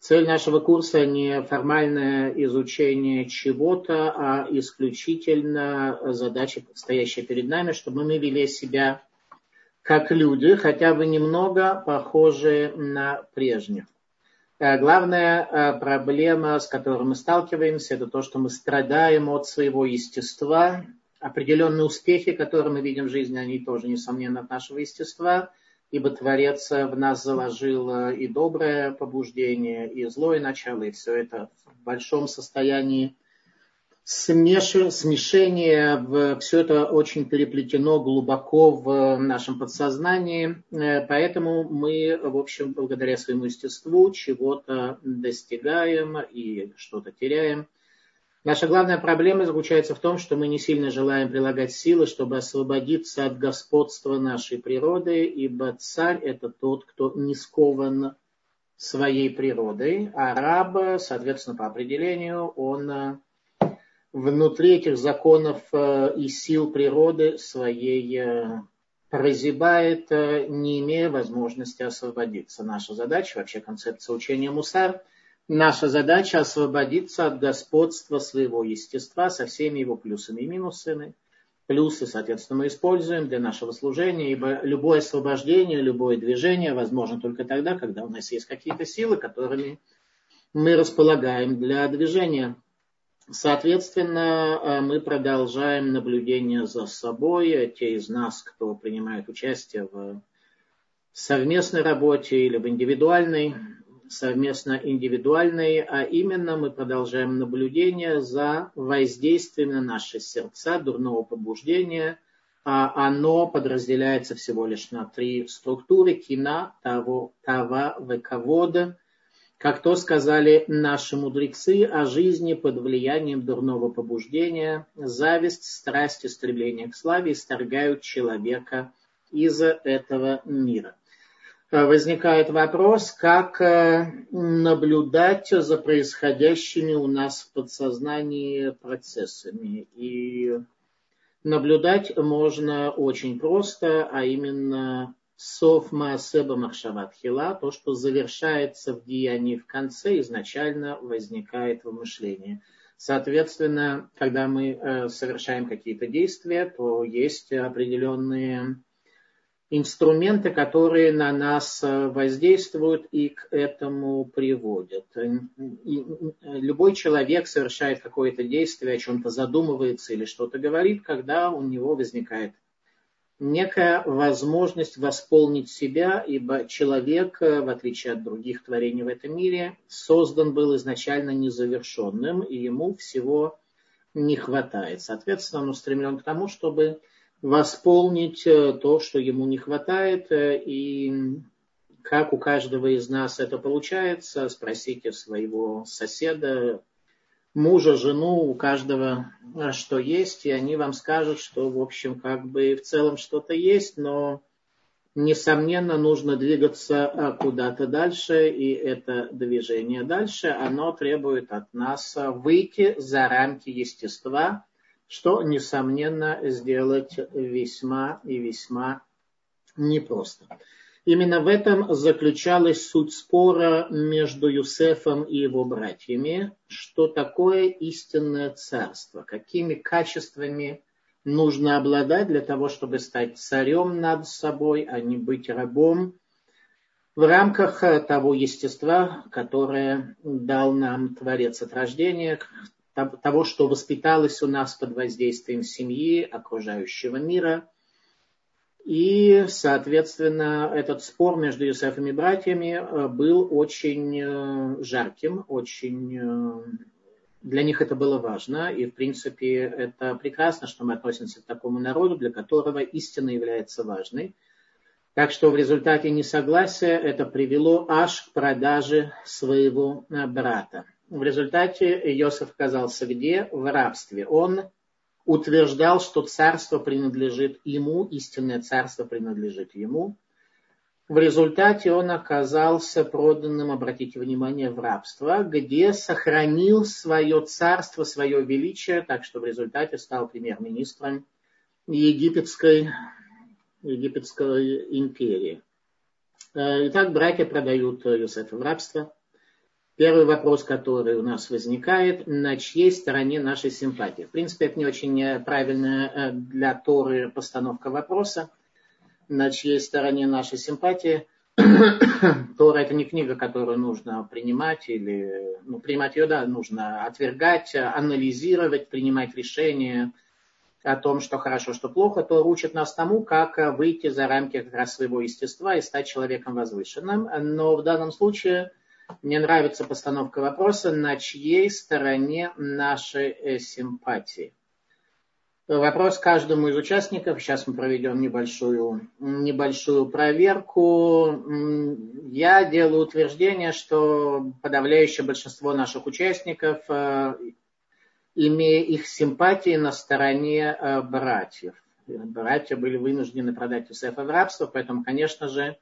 Цель нашего курса не формальное изучение чего-то, а исключительно задача, стоящая перед нами, чтобы мы вели себя как люди, хотя бы немного похожие на прежних. Э, главная э, проблема, с которой мы сталкиваемся, это то, что мы страдаем от своего естества. Определенные успехи, которые мы видим в жизни, они тоже, несомненно, от нашего естества – ибо Творец в нас заложил и доброе побуждение, и злое начало, и все это в большом состоянии смеш... смешения, все это очень переплетено глубоко в нашем подсознании, поэтому мы, в общем, благодаря своему естеству чего-то достигаем и что-то теряем – Наша главная проблема заключается в том, что мы не сильно желаем прилагать силы, чтобы освободиться от господства нашей природы, ибо царь – это тот, кто не скован своей природой, а раб, соответственно, по определению, он э, внутри этих законов э, и сил природы своей э, прозябает, не имея возможности освободиться. Наша задача, вообще концепция учения Мусар – Наша задача освободиться от господства своего естества со всеми его плюсами и минусами. Плюсы, соответственно, мы используем для нашего служения, ибо любое освобождение, любое движение возможно только тогда, когда у нас есть какие-то силы, которыми мы располагаем для движения. Соответственно, э, мы продолжаем наблюдение за собой. Те из нас, кто принимает участие в совместной работе или в индивидуальной, совместно индивидуальные, а именно мы продолжаем наблюдение за воздействием на наши сердца дурного побуждения. А оно подразделяется всего лишь на три структуры – кина, того, тава, вековода. Как то сказали наши мудрецы о жизни под влиянием дурного побуждения, зависть, страсть и стремление к славе исторгают человека из этого мира. Э, возникает вопрос, как э, наблюдать за происходящими у нас в подсознании процессами. И наблюдать можно очень просто, а именно сов маасеба махшават хила, то, что завершается в деянии в конце, изначально возникает в мышлении. Соответственно, когда мы э, совершаем какие-то действия, то есть определенные инструменты, которые на нас э, воздействуют и к этому приводят. И любой человек совершает какое-то действие, о чем-то задумывается или что-то говорит, когда у него возникает некая возможность восполнить себя, ибо человек, э, в отличие от других творений в этом мире, создан был изначально незавершенным, и ему всего не хватает. Соответственно, он устремлен к тому, чтобы восполнить э, то, что ему не хватает, э, и как у каждого из нас это получается, спросите своего соседа, мужа, жену, у каждого э, что есть, и они вам скажут, что, в общем, как бы в целом что-то есть, но, несомненно, нужно двигаться куда-то дальше, и это движение дальше, оно требует от нас выйти за рамки естества, что, несомненно, сделать весьма и весьма непросто. Именно в этом заключалась суть спора между Юсефом и его братьями, что такое истинное царство, какими качествами нужно обладать для того, чтобы стать царем над собой, а не быть рабом в рамках того естества, которое дал нам Творец от рождения, того, что воспиталось у нас под воздействием семьи, окружающего мира. И, соответственно, этот спор между Юсефом и братьями э, был очень э, жарким, очень э, для них это было важно, и, в принципе, это прекрасно, что мы относимся к такому народу, для которого истина является важной. Так что в результате несогласия это привело аж к продаже своего брата. В результате Иосиф оказался где? В рабстве. Он утверждал, что царство принадлежит ему, истинное царство принадлежит ему. В результате он оказался проданным, обратите внимание, в рабство, где сохранил свое царство, свое величие, так что в результате стал премьер-министром египетской, египетской империи. Итак, братья продают Иосифа в рабство – Первый вопрос, который у нас возникает, на чьей стороне нашей симпатии? В принципе, это не очень правильная для Торы постановка вопроса, на чьей стороне нашей симпатии – Тора это не книга, которую нужно принимать или, ну, принимать ее, да, нужно отвергать, анализировать, принимать решения о том, что хорошо, что плохо. Тора учит нас тому, как выйти за рамки как раз своего естества и стать человеком возвышенным. Но в данном случае мне нравится постановка вопроса, на чьей стороне наши э, симпатии вопрос каждому из участников. Сейчас мы проведем небольшую, небольшую проверку. Я делаю утверждение, что подавляющее большинство наших участников, э, имея их симпатии на стороне э, братьев. Братья были вынуждены продать Юсефа в рабство, поэтому, конечно же,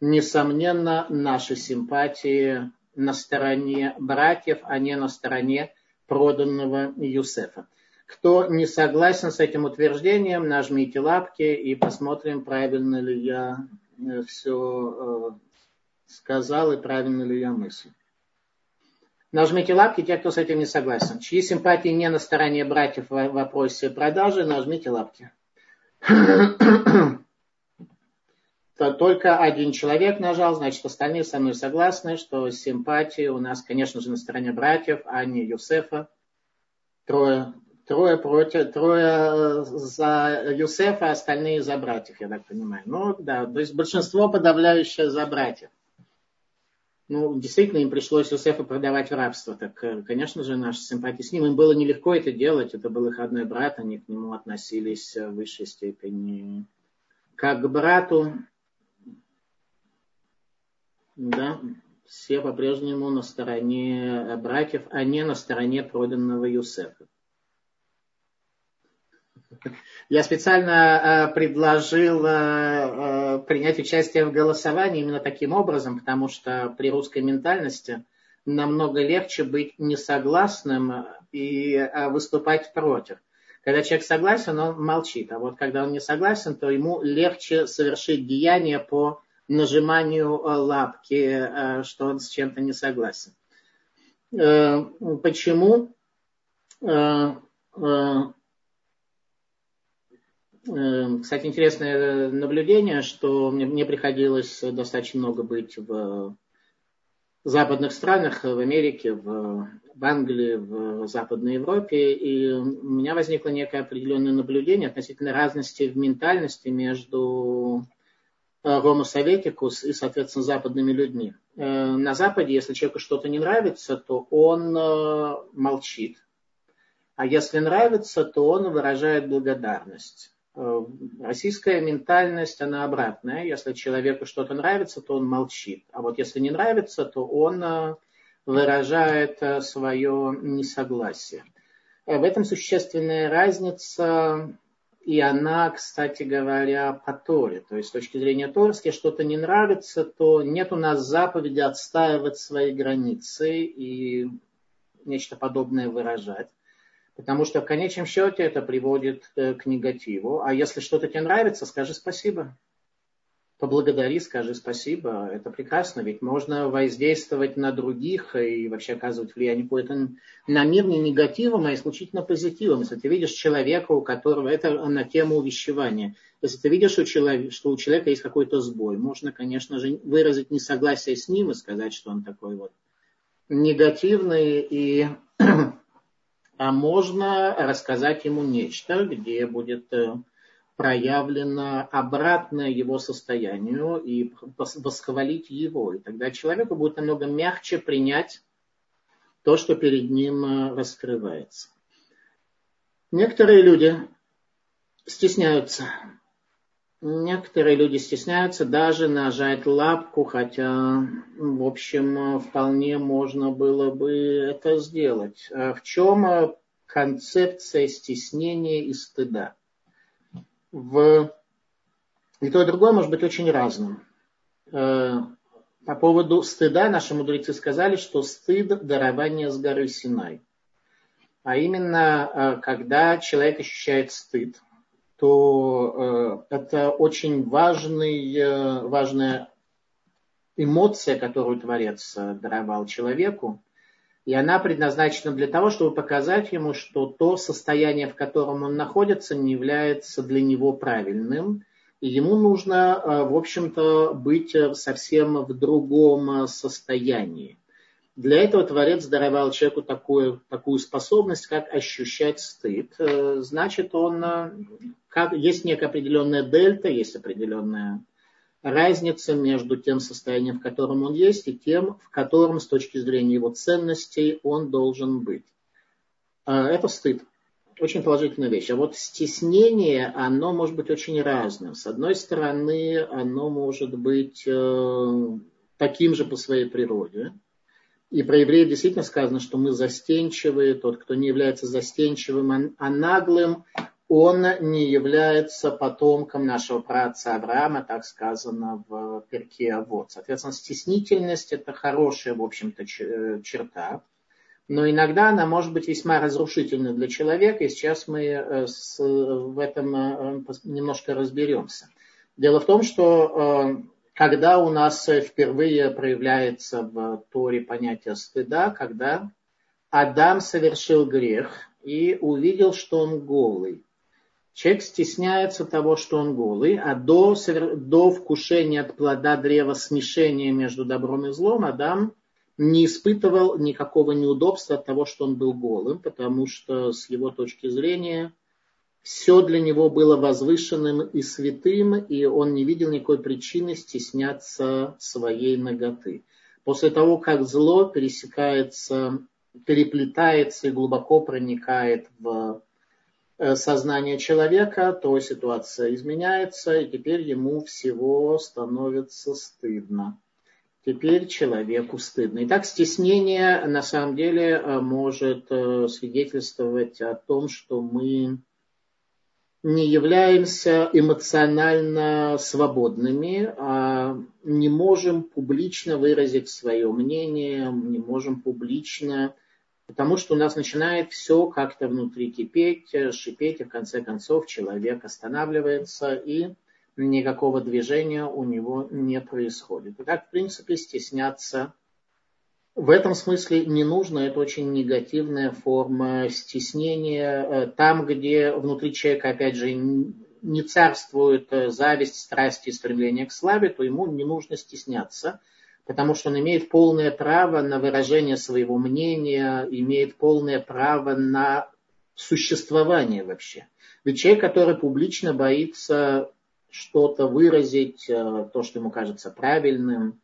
несомненно, наши симпатии на стороне братьев, а не на стороне проданного Юсефа. Кто не согласен с этим утверждением, нажмите лапки и посмотрим, правильно ли я э, все э, сказал и правильно ли я мыслю. Нажмите лапки, те, кто с этим не согласен. Чьи симпатии не на стороне братьев в вопросе продажи, нажмите лапки. То только один человек нажал, значит, остальные со мной согласны, что симпатии у нас, конечно же, на стороне братьев, а не Юсефа. Трое Трое против, трое э, за Юсефа, остальные за братьев, я так понимаю. Ну да, то есть большинство подавляющее за братьев. Ну, действительно, им пришлось Юсефа продавать в рабство. Так, э, конечно же, наши симпатии с ним. Им было нелегко это делать. Это был их родной брат. Они к нему относились в высшей степени как к брату. Да, все по-прежнему на стороне братьев, а не на стороне проданного Юсефа. Я специально э, предложил э, э, принять участие в голосовании именно таким образом, потому что при русской ментальности намного легче быть несогласным и выступать против. Когда человек согласен, он молчит, а вот когда он не согласен, то ему легче совершить деяние по нажиманию лапки, что он с чем-то не согласен. Почему? Эм, кстати, интересное наблюдение, что мне приходилось достаточно много быть в западных странах, в Америке, в, в Англии, в Западной Европе, и у меня возникло некое определенное наблюдение относительно разности в ментальности между Homo э, советикус и, соответственно, западными людьми. Э, на Западе, если человеку что-то не нравится, то он э, молчит. А если нравится, то он выражает благодарность. Российская ментальность, она обратная. Если человеку что-то нравится, то он молчит. А вот если не нравится, то он выражает свое несогласие. В этом существенная разница, и она, кстати говоря, по Торе. То есть с точки зрения Торы, что-то не нравится, то нет у нас заповеди отстаивать свои границы и нечто подобное выражать. Потому что в конечном счете это приводит э, к негативу. А если что-то тебе нравится, скажи спасибо. Поблагодари, скажи спасибо. Это прекрасно, ведь можно воздействовать на других и вообще оказывать влияние какое-то на мир не негативом, а исключительно позитивом. Если ты видишь человека, у которого это на тему увещевания, если ты видишь, что у человека есть какой-то сбой, можно, конечно же, выразить несогласие с ним и сказать, что он такой вот негативный и а можно рассказать ему нечто, где будет э, проявлено обратное его состоянию и восхвалить его. И тогда человеку будет намного мягче принять то, что перед ним э, раскрывается. Некоторые люди стесняются. Некоторые люди стесняются даже нажать лапку, хотя, в общем, вполне можно было бы это сделать. А в чем концепция стеснения и стыда? В... И то, и другое может быть очень разным. Э, по поводу стыда наши мудрецы сказали, что стыд – дарование с горы Синай. А именно, э, когда человек ощущает стыд – то э, это очень важный, важное эмоция, которую Творец даровал человеку, и она предназначена для того, чтобы показать ему, что то состояние, в котором он находится, не является для него правильным, и ему нужно, в общем-то, быть совсем в другом состоянии. Для этого Творец даровал человеку такую, такую способность, как ощущать стыд. Э, значит, он, э, как, есть некая определенная дельта, есть определенная разница между тем состоянием, в котором он есть, и тем, в котором с точки зрения его ценностей он должен быть. Э, это стыд. Очень положительная вещь. А вот стеснение, оно может быть очень разным. С одной стороны, оно может быть таким же по своей природе – и про евреев действительно сказано, что мы застенчивые, тот, кто не является застенчивым, а наглым, он не является потомком нашего праотца Авраама, так сказано в перке Авод. Соответственно, стеснительность – это хорошая, в общем-то, э, черта, но иногда она может быть весьма разрушительной для человека, и сейчас мы э, в этом э, немножко разберемся. Дело в том, что когда у нас впервые проявляется в Торе понятие стыда, когда Адам совершил грех и увидел, что он голый. Человек стесняется того, что он голый, а до, до вкушения от плода древа смешения между добром и злом Адам не испытывал никакого неудобства от того, что он был голым, потому что с его точки зрения все для него было возвышенным и святым, и он не видел никакой причины стесняться своей ноготы. После того, как зло пересекается, переплетается и глубоко проникает в сознание человека, то ситуация изменяется, и теперь ему всего становится стыдно. Теперь человеку стыдно. Итак, стеснение на самом деле э, может э, свидетельствовать о том, что мы не являемся эмоционально свободными, а не можем публично выразить свое мнение, не можем публично, потому что у нас начинает все как-то внутри кипеть, шипеть, и в конце концов человек останавливается, и никакого движения у него не происходит. Итак, в принципе, стесняться в этом смысле не нужно, это очень негативная форма стеснения. Э, там, где внутри человека, опять же, не царствует э, зависть, страсть и стремление к славе, то ему не нужно стесняться, потому что он имеет полное право на выражение своего мнения, имеет полное право на существование вообще. Ведь человек, который публично боится что-то выразить, э, то, что ему кажется правильным,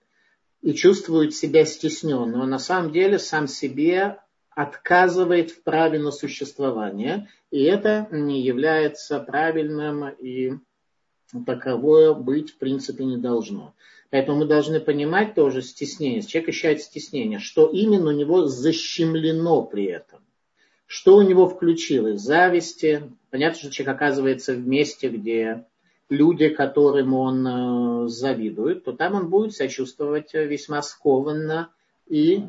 и чувствует себя стесненным. Он на самом деле сам себе отказывает в праве на существование, и это не является правильным, и таковое быть в принципе не должно. Поэтому мы должны понимать тоже стеснение. Человек ощущает стеснение, что именно у него защемлено при этом. Что у него включилось? Зависти. Понятно, что человек оказывается в месте, где люди, которым он э, завидует, то там он будет себя чувствовать э, весьма скованно и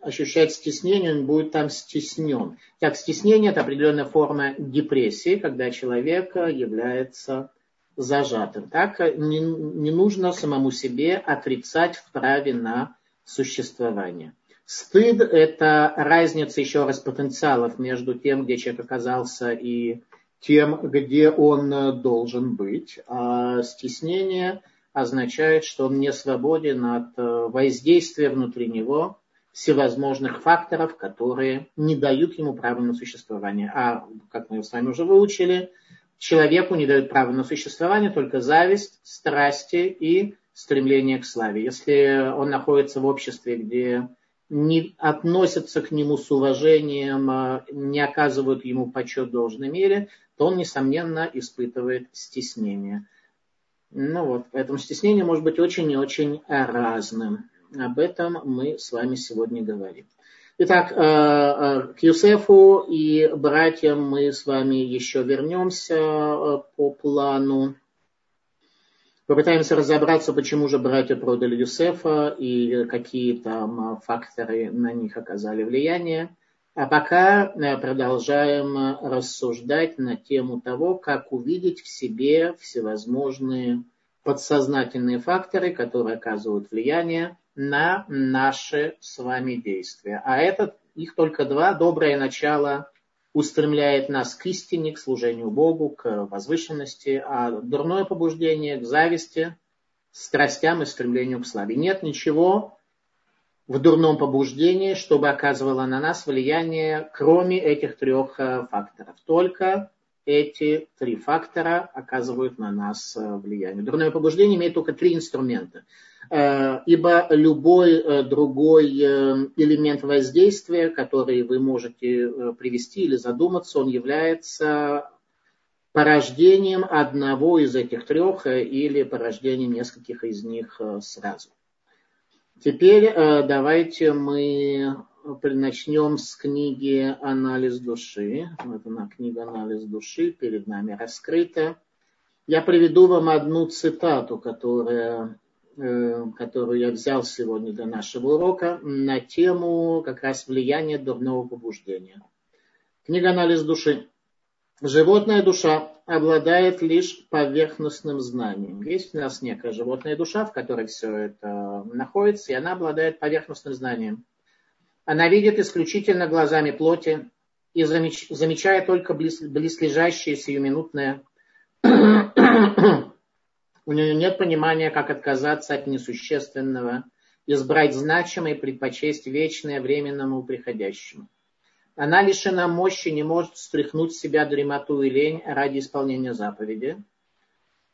ощущать стеснение, он будет там стеснен. Так, стеснение – это определенная форма депрессии, когда человек э, является зажатым. Так, не, не нужно самому себе отрицать в праве на существование. Стыд – это разница, еще раз, потенциалов между тем, где человек оказался, и тем, где он э, должен быть. А стеснение означает, что он не свободен от э, воздействия внутри него всевозможных факторов, которые не дают ему права на существование. А, как мы с вами уже выучили, человеку не дают права на существование только зависть, страсти и стремление к славе. Если он находится в обществе, где не относятся к нему с уважением, а не оказывают ему почет в должной мере, то он, несомненно, испытывает стеснение. Ну вот, поэтому стеснение может быть очень и очень разным. Об этом мы с вами сегодня говорим. Итак, э, э, к Юсефу и братьям мы с вами еще вернемся э, по плану. Попытаемся разобраться, почему же братья продали Юсефа и какие там факторы на них оказали влияние. А пока продолжаем рассуждать на тему того, как увидеть в себе всевозможные подсознательные факторы, которые оказывают влияние на наши с вами действия. А это их только два. Доброе начало устремляет нас к истине, к служению Богу, к возвышенности, а дурное побуждение к зависти, страстям и стремлению к славе. Нет ничего в дурном побуждении, чтобы оказывало на нас влияние, кроме этих трех э, факторов. Только эти три фактора оказывают на нас э, влияние. Дурное побуждение имеет только три инструмента. Э, ибо любой другой элемент воздействия, который вы можете привести или задуматься, он является порождением одного из этих трех или порождением нескольких из них сразу. Теперь э, давайте мы начнем с книги «Анализ души». Вот она, книга «Анализ души» перед нами раскрыта. Я приведу вам одну цитату, которая, э, которую я взял сегодня для нашего урока на тему как раз влияния дурного побуждения. Книга «Анализ души». Животная душа обладает лишь поверхностным знанием. Есть у нас некая животная душа, в которой все это находится, и она обладает поверхностным знанием. Она видит исключительно глазами плоти и замечая только близ, близлежащее сиюминутное. У нее нет понимания, как отказаться от несущественного, избрать значимое и предпочесть вечное временному приходящему. Она лишена мощи, не может стряхнуть с себя дремоту и лень ради исполнения заповеди.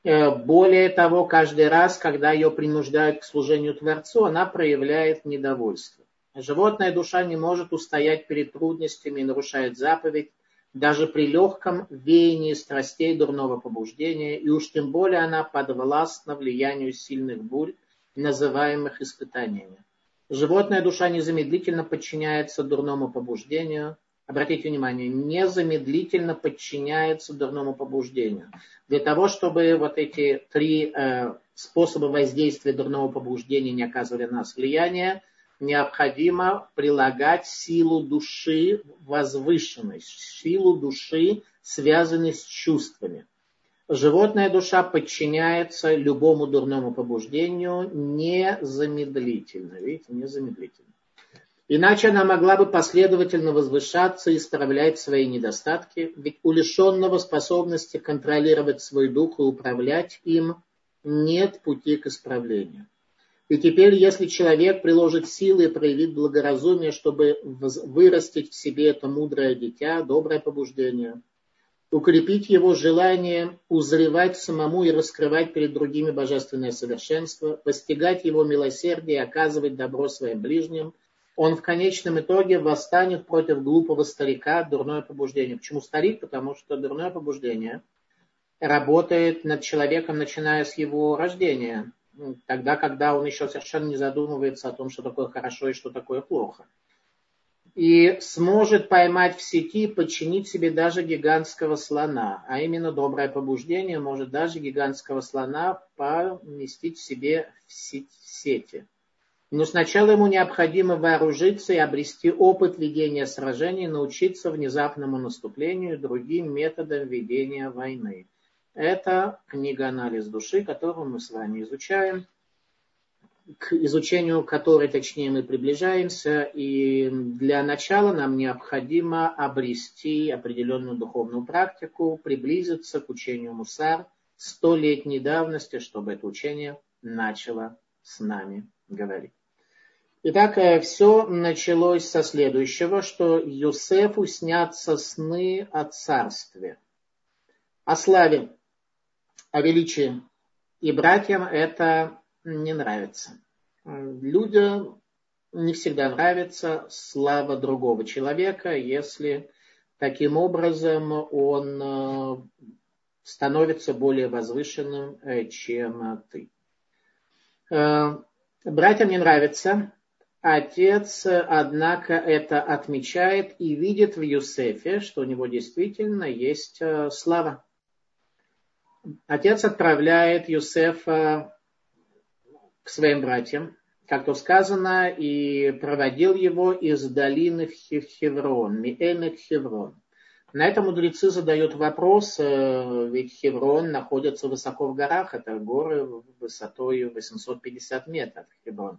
Э, более того, каждый раз, когда ее принуждают к служению Творцу, она проявляет недовольство. Животная душа не может устоять перед трудностями и нарушает заповедь, даже при легком веянии страстей дурного побуждения, и уж тем более она подвластна влиянию сильных бурь, называемых испытаниями. Животная душа незамедлительно подчиняется дурному побуждению. Обратите внимание, незамедлительно подчиняется дурному побуждению. Для того, чтобы вот эти три э, способа воздействия дурного побуждения не оказывали на нас влияния, необходимо прилагать силу души возвышенность, силу души, связанной с чувствами. Животная душа подчиняется любому дурному побуждению незамедлительно. Видите, незамедлительно. Иначе она могла бы последовательно возвышаться и исправлять свои недостатки, ведь у лишенного способности контролировать свой дух и управлять им нет пути к исправлению. И теперь, если человек приложит силы и проявит благоразумие, чтобы вырастить в себе это мудрое дитя, доброе побуждение – укрепить его желание узревать самому и раскрывать перед другими божественное совершенство, постигать его милосердие и оказывать добро своим ближним, он в конечном итоге восстанет против глупого старика, дурное побуждение. Почему старик? Потому что дурное побуждение работает над человеком, начиная с его рождения, тогда, когда он еще совершенно не задумывается о том, что такое хорошо и что такое плохо и сможет поймать в сети, подчинить себе даже гигантского слона. А именно доброе побуждение может даже гигантского слона поместить в себе в сети. Но сначала ему необходимо вооружиться и обрести опыт ведения сражений, научиться внезапному наступлению и другим методам ведения войны. Это книга «Анализ души», которую мы с вами изучаем к изучению которой, точнее, мы приближаемся. И для начала нам необходимо обрести определенную духовную практику, приблизиться к учению Мусар столетней давности, чтобы это учение начало с нами говорить. Итак, э, все началось со следующего, что Юсефу снятся сны о царстве, о славе, о величии. И братьям это не нравится. Людям не всегда нравится слава другого человека, если таким образом он э, становится более возвышенным, э, чем ты. Э, братьям не нравится. Отец, однако, это отмечает и видит в Юсефе, что у него действительно есть слава. Отец отправляет Юсефа к своим братьям, как то сказано, и проводил его из долины в Хеврон, Миэмет Хеврон. На это мудрецы задают вопрос, э, ведь Хеврон находится высоко в горах, это горы высотой 850 метров, Хеврон.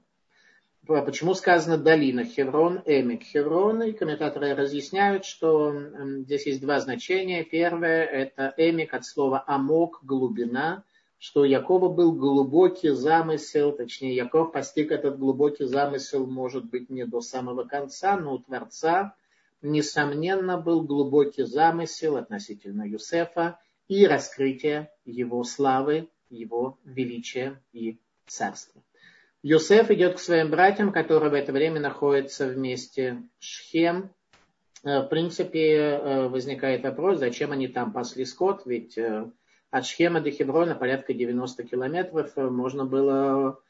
Почему сказано долина Хеврон, Эмик Хеврон? И комментаторы разъясняют, что здесь есть два значения. Первое – это Эмик от слова амок, глубина, что у Якова был глубокий замысел, точнее, Яков постиг этот глубокий замысел, может быть, не до самого конца, но у Творца, несомненно, был глубокий замысел относительно Юсефа и раскрытие его славы, его величия и царства. Юсеф идет к своим братьям, которые в это время находятся вместе Шхем. Э, в принципе, э, возникает вопрос, зачем они там пасли скот, ведь э, от Шхема до Хеврона порядка 90 километров можно было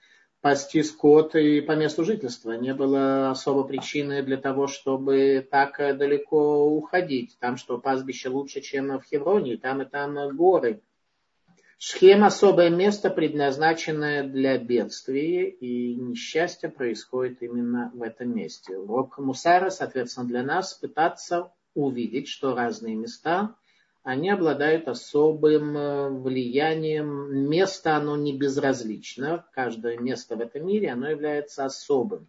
пасти скот и по месту жительства. Не было особо причины для того, чтобы так далеко уходить. Там что, пастбище лучше, чем в Хевроне, и там и там горы. Шхем – особое место, предназначенное для бедствия, и несчастье происходит именно в этом месте. Урок Мусара, соответственно, для нас пытаться увидеть, что разные места, они обладают особым э, влиянием. Место, оно не безразлично. Каждое место в этом мире, оно является особым.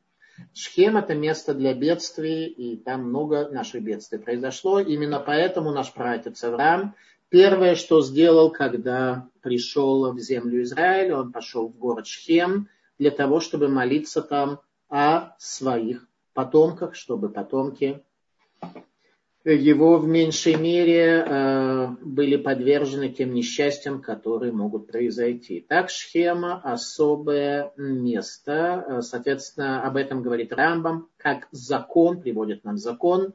Шхем – это место для бедствий, и там много наших бедствий произошло. Именно поэтому наш пратец Авраам Первое, что сделал, когда пришел в землю Израиля, он пошел в город Шхем для того, чтобы молиться там о своих потомках, чтобы потомки его в меньшей мере э, были подвержены тем несчастьям, которые могут произойти. Так Шхема особое место, э, соответственно, об этом говорит Рамбам, как закон, приводит нам закон,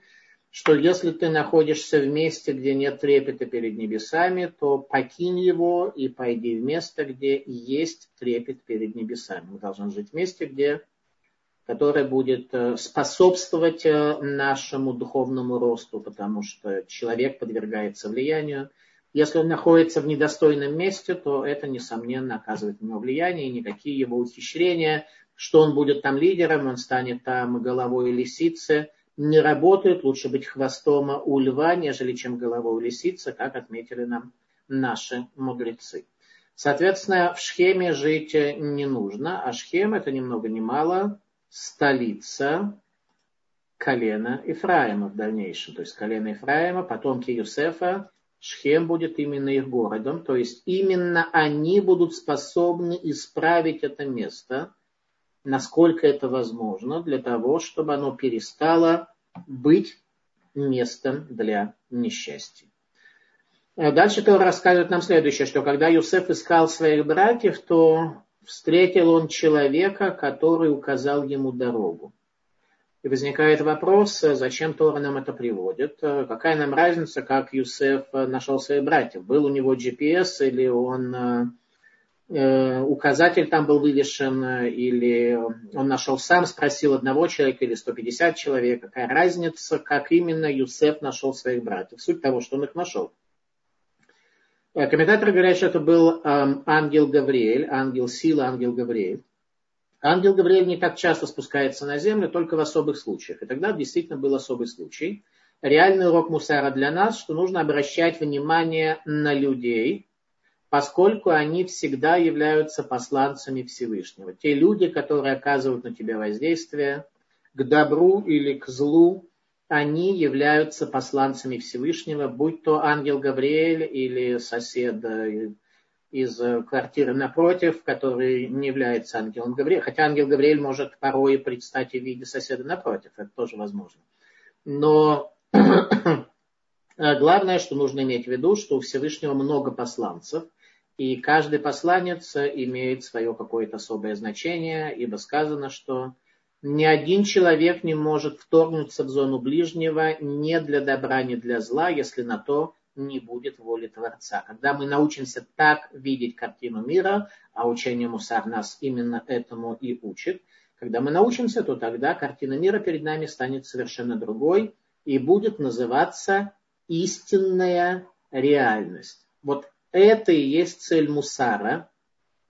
что если ты находишься в месте, где нет трепета перед небесами, то покинь его и пойди в место, где есть трепет перед небесами. Мы должны жить в месте, где, которое будет э, способствовать э, нашему духовному росту, потому что человек подвергается влиянию. Если он находится в недостойном месте, то это, несомненно, оказывает на него влияние, и никакие его ухищрения, что он будет там лидером, он станет там головой лисицы – не работают, лучше быть хвостом у льва, нежели чем головой у лисицы, как отметили нам наши мудрецы. Соответственно, в Шхеме жить не нужно, а Шхем это ни много ни мало столица колена Ифраима в дальнейшем. То есть колено Ифраима, потомки Юсефа, Шхем будет именно их городом. То есть именно они будут способны исправить это место – насколько это возможно, для того, чтобы оно перестало быть местом для несчастья. Э, дальше Тора рассказывает нам следующее, что когда Юсеф искал своих братьев, то встретил он человека, который указал ему дорогу. И возникает вопрос, э, зачем Тора нам это приводит? Э, какая нам разница, как Юсеф нашел своих братьев? Был у него GPS или он указатель там был вывешен, э, или он нашел сам, спросил одного человека или 150 человек, какая разница, как именно Юсеф нашел своих братьев. Суть того, что он их нашел. Э, комментаторы говорят, что это был эм, ангел Гавриэль, ангел силы, ангел Гавриэль. Ангел Гавриэль не так часто спускается на землю, только в особых случаях. И тогда действительно был особый случай. Реальный урок Мусара для нас, что нужно обращать внимание на людей, поскольку они всегда являются посланцами Всевышнего. Те люди, которые оказывают на тебя воздействие к добру или к злу, они являются посланцами Всевышнего, будь то ангел Гавриэль или сосед э, из квартиры напротив, который не является ангелом Гавриэль. Хотя ангел Гавриэль может порой предстать в виде соседа напротив, это тоже возможно. Но главное, что нужно иметь в виду, что у Всевышнего много посланцев – и каждый посланец имеет свое какое-то особое значение, ибо сказано, что ни один человек не может вторгнуться в зону ближнего не для добра, не для зла, если на то не будет воли Творца. Когда мы научимся так видеть картину мира, а учение Мусар нас именно этому и учит, когда мы научимся, то тогда картина мира перед нами станет совершенно другой и будет называться истинная реальность. Вот это и есть цель Мусара,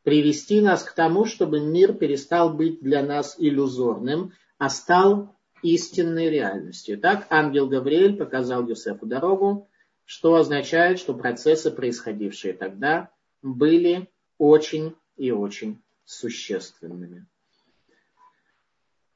привести нас к тому, чтобы мир перестал быть для нас иллюзорным, а стал истинной реальностью. Так ангел Гавриэль показал Юсефу дорогу, что означает, что процессы, происходившие тогда, были очень и очень существенными.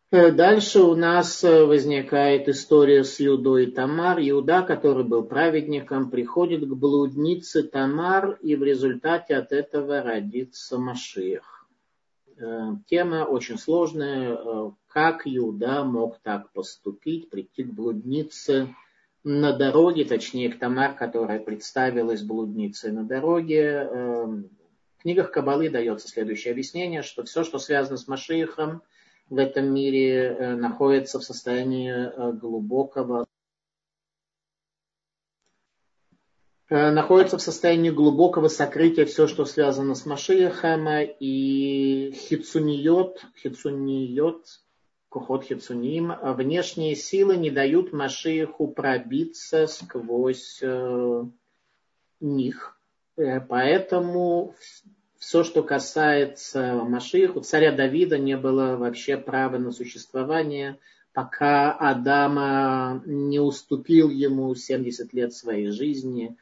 Э, дальше у нас э, возникает история с Юдой и Тамар. Иуда, который был праведником, приходит к блуднице Тамар, и в результате от этого родится Машиях. Э, тема очень сложная. Как Иуда мог так поступить, прийти к блуднице на дороге, точнее к Тамар, которая представилась блудницей на дороге. В книгах Кабалы дается следующее объяснение, что все, что связано с Машиихом – в этом мире э, находится в состоянии э, глубокого э, находится в состоянии глубокого сокрытия все, что связано с Машиахом и хицуниот, хицуниот, кухот хицуним, внешние силы не дают Машиаху пробиться сквозь них. Поэтому все, что касается Маших, у царя Давида не было вообще права на существование, пока Адама не уступил ему 70 лет своей жизни.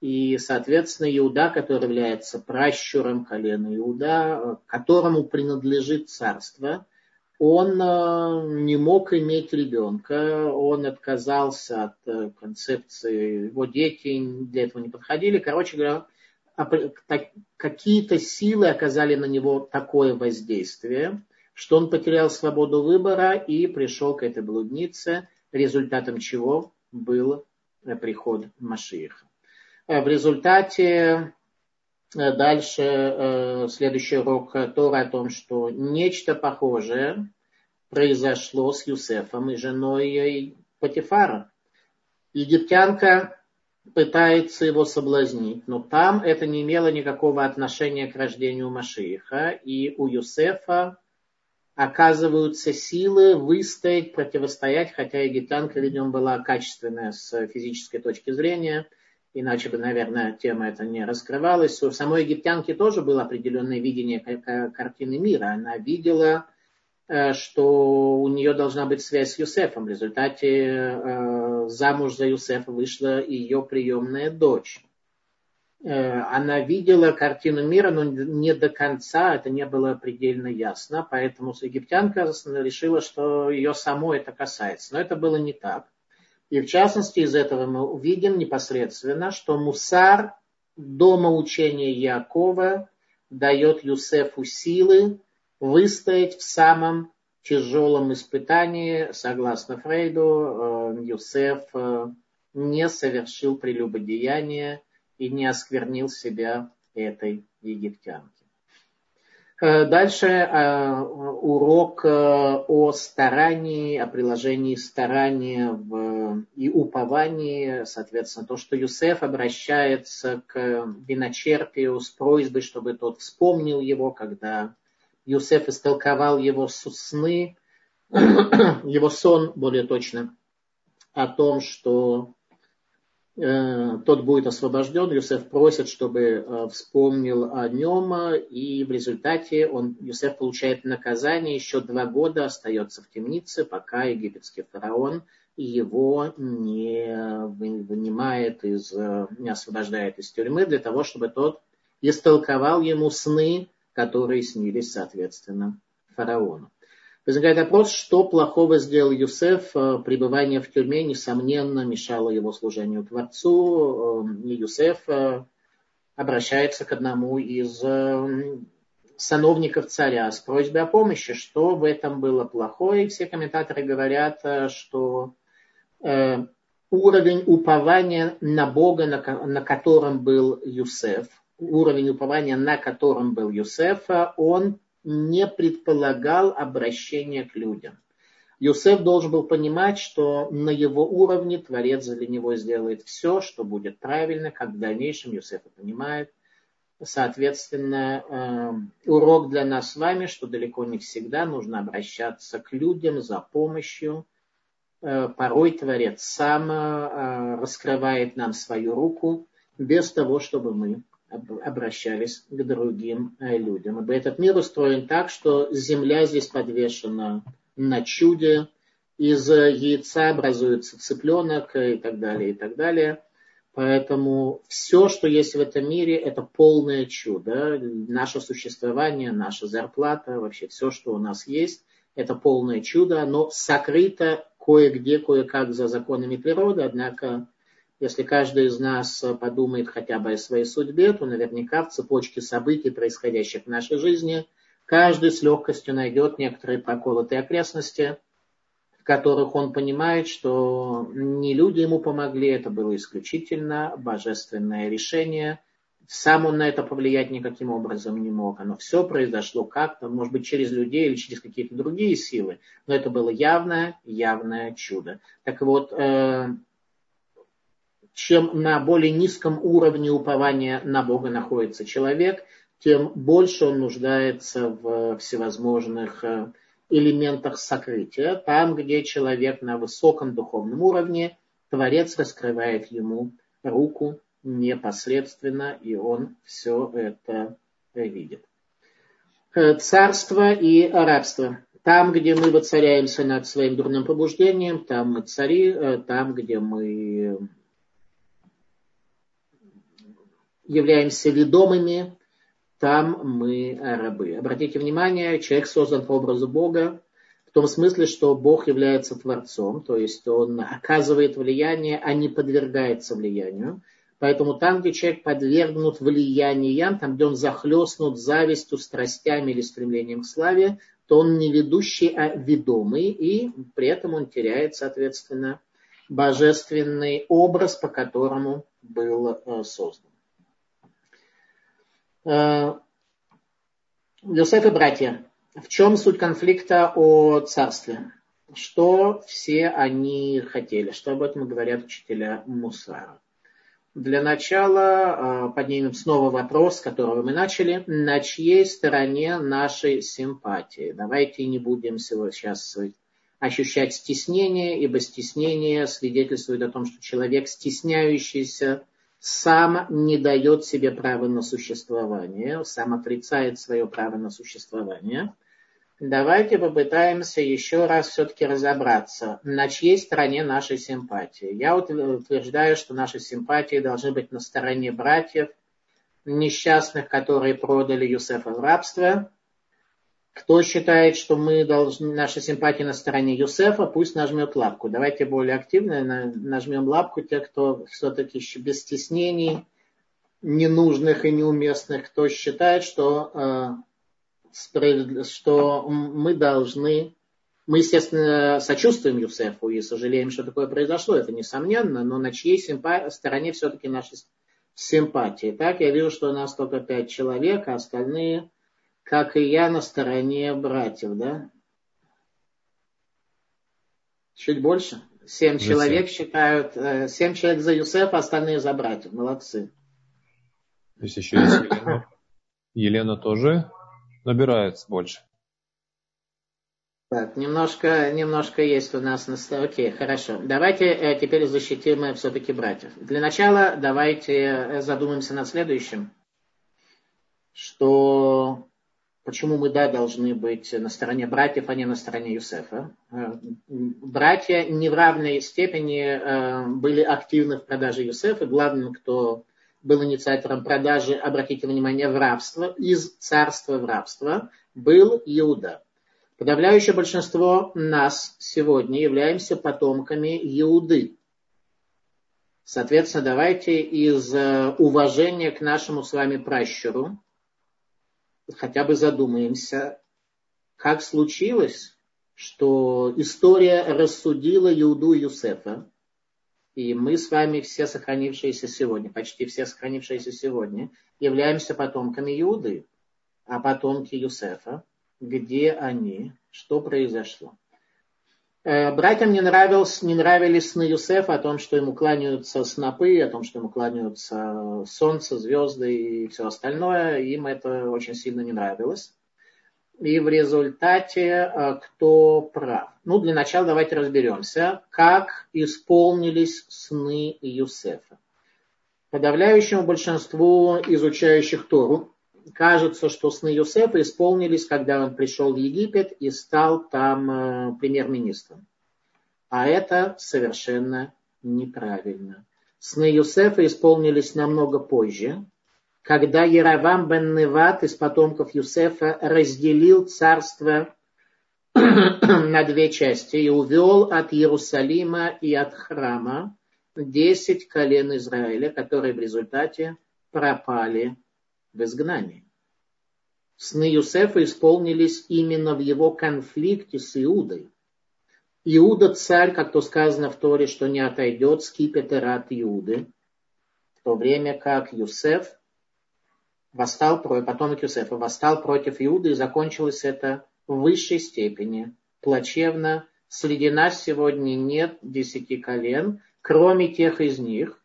И, соответственно, Иуда, который является пращуром колена Иуда, которому принадлежит царство, он э, не мог иметь ребенка, он отказался от э, концепции, его дети для этого не подходили. Короче говоря, какие-то силы оказали на него такое воздействие, что он потерял свободу выбора и пришел к этой блуднице, результатом чего был э, приход Машииха. Э, в результате э, дальше следующий урок Тора о том, что нечто похожее произошло с Юсефом и женой Патифара. Египтянка пытается его соблазнить, но там это не имело никакого отношения к рождению Машииха, и у Юсефа оказываются силы выстоять, противостоять, хотя египтянка, видимо, была качественная с физической точки зрения, иначе бы, наверное, тема эта не раскрывалась. У самой египтянки тоже было определенное видение картины мира. Она видела что у нее должна быть связь с Юсефом. В результате э, замуж за Юсефа вышла ее приемная дочь. Э, она видела картину мира, но не до конца, это не было предельно ясно, поэтому египтянка решила, что ее само это касается. Но это было не так. И в частности из этого мы увидим непосредственно, что Мусар дома учения Якова дает Юсефу силы выстоять в самом тяжелом испытании, согласно Фрейду, э, Юсеф э, не совершил прелюбодеяние и не осквернил себя этой египтянки. Э, дальше урок о старании, о приложении старания в, и уповании, соответственно, то, что Юсеф обращается к виночерпию с просьбой, чтобы тот вспомнил его, когда Юсеф истолковал его сны, его сон, более точно, о том, что э, тот будет освобожден. Юсеф просит, чтобы э, вспомнил о нем, и в результате он, Юсеф получает наказание, еще два года остается в темнице, пока египетский фараон его не вынимает из, не освобождает из тюрьмы, для того, чтобы тот истолковал ему сны, которые снились, соответственно, фараону. Возникает вопрос, что плохого сделал Юсеф. Э, пребывание в тюрьме, несомненно, мешало его служению Творцу. Э, и Юсеф э, обращается к одному из сановников царя с просьбой о помощи. Что в этом было плохое? И все комментаторы говорят, что уровень упования на Бога, на котором был Юсеф, уровень упования, на котором был Юсефа, он не предполагал обращения к людям. Юсеф должен был понимать, что на его уровне Творец для него сделает все, что будет правильно, как в дальнейшем Юсеф понимает. Соответственно, э, урок для нас с вами, что далеко не всегда нужно обращаться к людям за помощью. Э, порой Творец сам э, раскрывает нам свою руку без того, чтобы мы обращались к другим э, людям. Ибо этот мир устроен так, что земля здесь подвешена на чуде, из яйца образуется цыпленок и так далее, и так далее. Поэтому все, что есть в этом мире, это полное чудо. Наше существование, наша зарплата, вообще все, что у нас есть, это полное чудо. Оно сокрыто кое-где, кое-как за законами природы. Однако, если каждый из нас подумает хотя бы о своей судьбе, то наверняка в цепочке событий, происходящих в нашей жизни, каждый с легкостью найдет некоторые проколотые окрестности – которых он понимает, что не люди ему помогли, это было исключительно божественное решение. Сам он на это повлиять никаким образом не мог. Оно все произошло как-то, может быть, через людей или через какие-то другие силы. Но это было явное, явное чудо. Так вот, э, чем на более низком уровне упования на Бога находится человек, тем больше он нуждается в всевозможных э, элементах сокрытия, там, где человек на высоком духовном уровне, Творец раскрывает ему руку непосредственно, и он все это видит. Э, царство и рабство. Там, где мы воцаряемся над своим дурным побуждением, там мы цари, э, там, где мы являемся ведомыми, там мы рабы. Обратите внимание, человек создан по образу Бога, в том смысле, что Бог является Творцом, то есть он оказывает влияние, а не подвергается влиянию. Поэтому там, где человек подвергнут влияниям, там, где он захлестнут завистью, страстями или стремлением к славе, то он не ведущий, а ведомый, и при этом он теряет, соответственно, божественный образ, по которому был э, создан. Э, Йосеф и братья. В чем суть конфликта о царстве? Что все они хотели? Что об этом говорят учителя Мусара? Для начала э, поднимем снова вопрос, с которого мы начали. На чьей стороне нашей симпатии? Давайте не будем сейчас ощущать стеснение, ибо стеснение свидетельствует о том, что человек, стесняющийся сам не дает себе права на существование, сам отрицает свое право на существование. Давайте попытаемся еще раз все-таки разобраться, на чьей стороне нашей симпатии. Я утверждаю, что наши симпатии должны быть на стороне братьев, несчастных, которые продали Юсефа в рабство, кто считает, что мы должны, наша симпатия на стороне Юсефа, пусть нажмет лапку. Давайте более активно нажмем лапку те, кто все-таки без стеснений, ненужных и неуместных, кто считает, что, э, что мы должны, мы, естественно, сочувствуем Юсефу и сожалеем, что такое произошло, это несомненно, но на чьей симпа- стороне все-таки наши симпатии. Так, я вижу, что у нас только пять человек, а остальные как и я, на стороне братьев, да? Чуть больше? Семь человек считают, э, семь человек за Юсефа, остальные за братьев. Молодцы. То есть еще есть Елена. Елена тоже набирается больше. Так, немножко, немножко есть у нас на Окей, хорошо. Давайте э, теперь защитим э, все-таки братьев. Для начала давайте э, задумаемся над следующим. Что почему мы, да, должны быть на стороне братьев, а не на стороне Юсефа. Э, братья не в равной степени э, были активны в продаже Юсефа. Главным, кто был инициатором продажи, обратите внимание, в рабство, из царства в рабство, был Иуда. Подавляющее большинство нас сегодня являемся потомками Иуды. Соответственно, давайте из э, уважения к нашему с вами пращуру, хотя бы задумаемся, как случилось, что история рассудила Иуду и Юсефа, и мы с вами все сохранившиеся сегодня, почти все сохранившиеся сегодня, являемся потомками Иуды, а потомки Юсефа, где они, что произошло. Э, братьям не, нравилось, не нравились сны Юсефа о том, что ему кланяются снопы, о том, что ему кланяются солнце, звезды и все остальное. Им это очень сильно не нравилось. И в результате э, кто прав? Ну, для начала давайте разберемся, как исполнились сны Юсефа. Подавляющему большинству изучающих Тору кажется, что сны Юсефа исполнились, когда он пришел в Египет и стал там э, премьер-министром. А это совершенно неправильно. Сны Юсефа исполнились намного позже, когда Яровам бен Неват из потомков Юсефа разделил царство на две части и увел от Иерусалима и от храма десять колен Израиля, которые в результате пропали в изгнании. Сны Юсефа исполнились именно в его конфликте с Иудой. Иуда царь, как то сказано в Торе, что не отойдет скипетр от Иуды, в то время как Юсеф восстал, потомок Юсефа восстал против Иуды, и закончилось это в высшей степени плачевно. Среди нас сегодня нет десяти колен, кроме тех из них,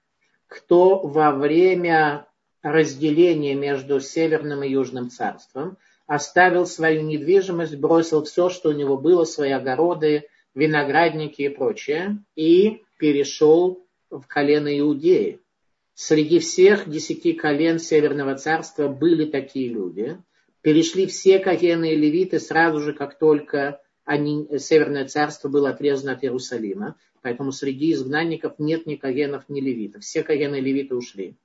кто во время разделения между Северным и Южным царством оставил свою недвижимость, бросил все, что у него было, свои огороды, виноградники и прочее, и перешел в колено Иудеи. Среди всех десяти колен Северного царства были такие люди. Перешли все колены и левиты сразу же, как только они, Северное царство было отрезано от Иерусалима. Поэтому среди изгнанников нет ни коенов, ни левитов. Все коены и левиты ушли.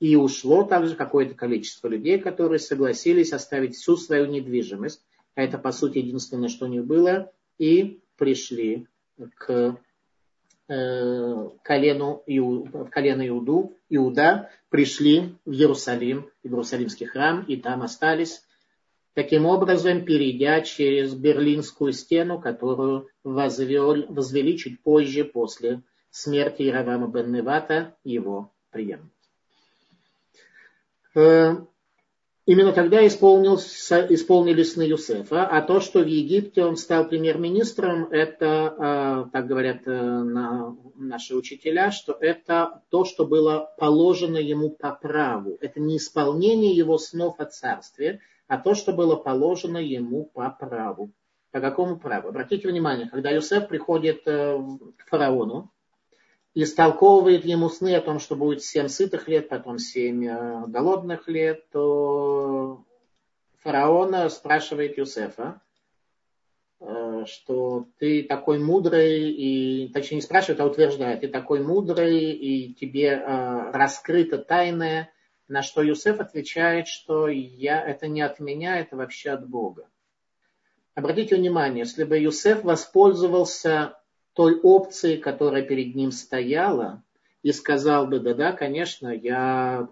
И ушло также какое-то количество людей, которые согласились оставить всю свою недвижимость. А это, по сути, единственное, что у них было. И пришли к э, колену, в колено Иуду, Иуда, пришли в Иерусалим, в Иерусалимский храм, и там остались таким образом перейдя через Берлинскую стену, которую возвел, возвели чуть позже, после смерти Иравама бен Невата, его преемника. Э, именно тогда исполнились сны Юсефа, а то, что в Египте он стал премьер-министром, это, э, так говорят э, наши учителя, что это то, что было положено ему по праву. Это не исполнение его снов о царстве, а то, что было положено ему по праву. По какому праву? Обратите внимание, когда Юсеф приходит к фараону и столковывает ему сны о том, что будет семь сытых лет, потом семь э, голодных лет, то фараон спрашивает Юсефа, э, что ты такой мудрый, и, точнее не спрашивает, а утверждает, ты такой мудрый, и тебе раскрыта тайная, на что Юсеф отвечает, что я, это не от меня, это вообще от Бога. Обратите внимание, если бы Юсеф воспользовался той опцией, которая перед ним стояла, и сказал бы, да-да, конечно, я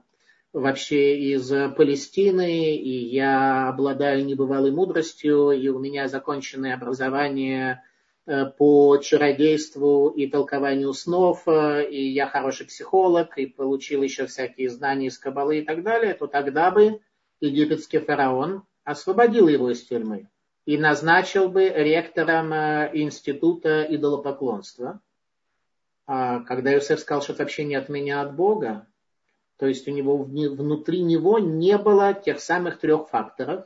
вообще из Палестины, и я обладаю небывалой мудростью, и у меня законченное образование Э, по чародейству и толкованию снов, э, и я хороший психолог, и получил еще всякие знания из Кабалы и так далее, то тогда бы египетский фараон освободил его из тюрьмы и назначил бы ректором э, института идолопоклонства. А когда Иосиф сказал, что это вообще не от меня, а от Бога, то есть у него внутри него не было тех самых трех факторов,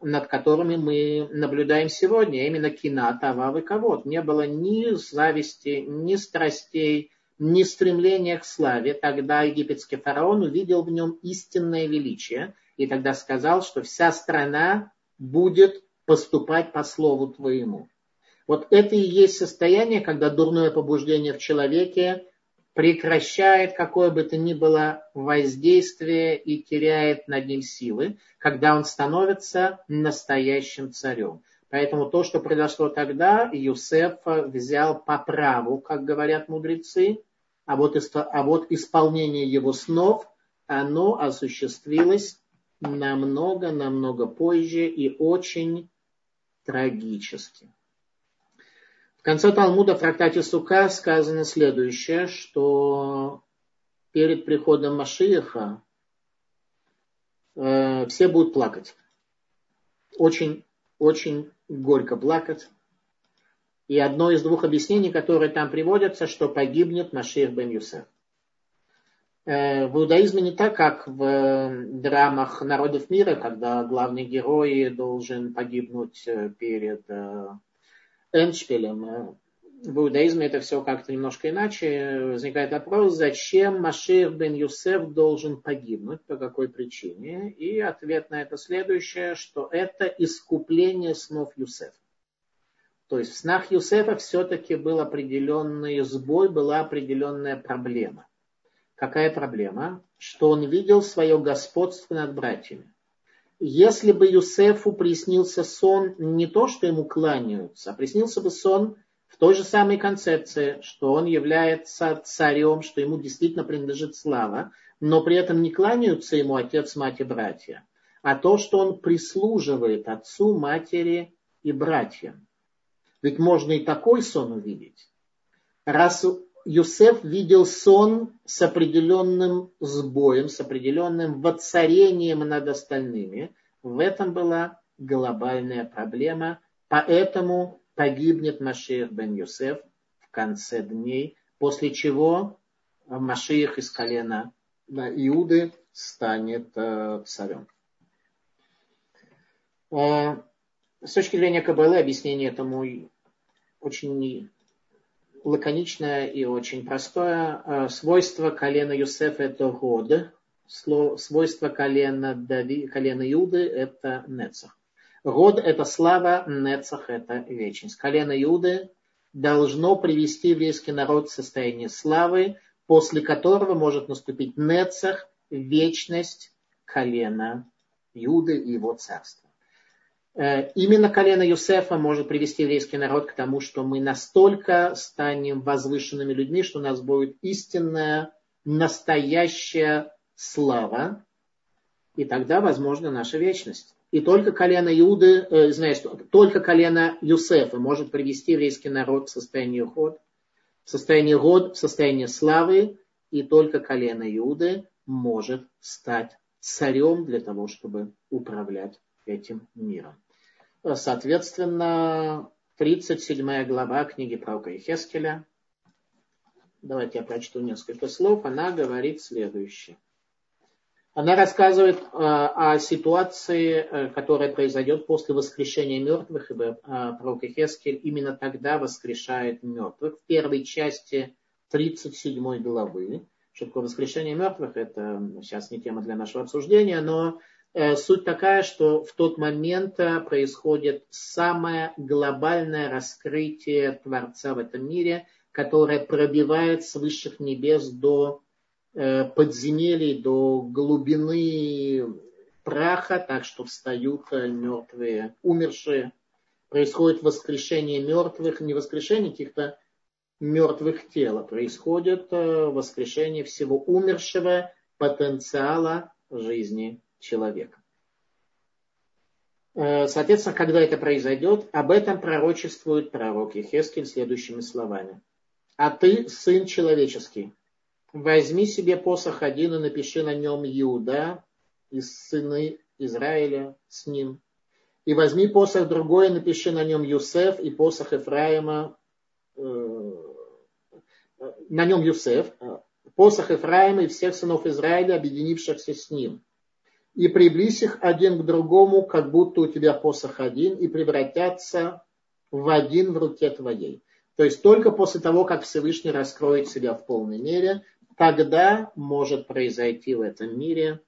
над которыми мы наблюдаем сегодня, именно кина, тавав и ковод. Не было ни зависти, ни страстей, ни стремления к славе. Тогда египетский фараон увидел в нем истинное величие и тогда сказал, что вся страна будет поступать по слову твоему. Вот это и есть состояние, когда дурное побуждение в человеке прекращает какое бы то ни было воздействие и теряет над ним силы, когда он становится настоящим царем. Поэтому то, что произошло тогда, Юсеф взял по праву, как говорят мудрецы, а вот, а вот исполнение его снов, оно осуществилось намного-намного позже и очень трагически. В конце Талмуда в трактате Сука сказано следующее, что перед приходом Машиеха э, все будут плакать. Очень, очень горько плакать. И одно из двух объяснений, которые там приводятся, что погибнет Машиих бен Юсеф. Э, в иудаизме не так, как в драмах народов мира, когда главный герой должен погибнуть э, перед э, Эншпилем. В иудаизме это все как-то немножко иначе. Возникает вопрос, зачем Машир бен Юсеф должен погибнуть, по какой причине? И ответ на это следующее, что это искупление снов Юсефа. То есть в снах Юсефа все-таки был определенный сбой, была определенная проблема. Какая проблема? Что он видел свое господство над братьями. Если бы Юсефу приснился сон не то, что ему кланяются, а приснился бы сон в той же самой концепции, что он является царем, что ему действительно принадлежит слава, но при этом не кланяются ему отец, мать и братья, а то, что он прислуживает отцу, матери и братьям. Ведь можно и такой сон увидеть. Раз Юсеф видел сон с определенным сбоем, с определенным воцарением над остальными, в этом была глобальная проблема, поэтому погибнет Машиах бен Юсеф в конце дней, после чего Машиах из колена Иуды станет э, царем. Э, с точки зрения КБЛ объяснение этому очень лаконичное и очень простое. Э, свойство колена Юсефа – это год. Свойство колена, Дави, колена Иуды – это Нецах. Год – это слава, Нецах – это вечность. Колено Иуды должно привести еврейский народ в состояние славы, после которого может наступить Нецах, вечность колена Иуды и его царства. Э, именно колено Юсефа может привести еврейский народ к тому, что мы настолько станем возвышенными людьми, что у нас будет истинная, настоящая слава, и тогда возможна наша вечность. И только колено Иуды, э, знаешь, только колено Юсефа может привести еврейский народ в состояние ход, в состояние год, в состояние славы, и только колено Иуды может стать царем для того, чтобы управлять этим миром. Соответственно, 37 глава книги пророка Ехескеля. Давайте я прочту несколько слов. Она говорит следующее. Она рассказывает э, о ситуации, э, которая произойдет после воскрешения мертвых, ибо э, пророк Хескель именно тогда воскрешает мертвых. В первой части 37 главы, что такое воскрешение мертвых, это сейчас не тема для нашего обсуждения, но суть такая, что в тот момент происходит самое глобальное раскрытие Творца в этом мире, которое пробивает с высших небес до Э, подземелий до глубины праха, так что встают э, мертвые, умершие. Происходит воскрешение мертвых, не воскрешение каких-то мертвых тел, а происходит э, воскрешение всего умершего потенциала жизни человека. Соответственно, когда это произойдет, об этом пророчествует пророк Ехескель следующими словами. А ты, сын человеческий, возьми себе посох один и напиши на нем Иуда и сыны Израиля с ним. И возьми посох другой и напиши на нем Юсеф и посох Ефраима, э, на нем Юсеф, посох Ефраима и всех сынов Израиля, объединившихся с ним. И приблизь их один к другому, как будто у тебя посох один, и превратятся в один в руке твоей. То есть только после того, как Всевышний раскроет себя в полной мере, тогда может произойти в этом мире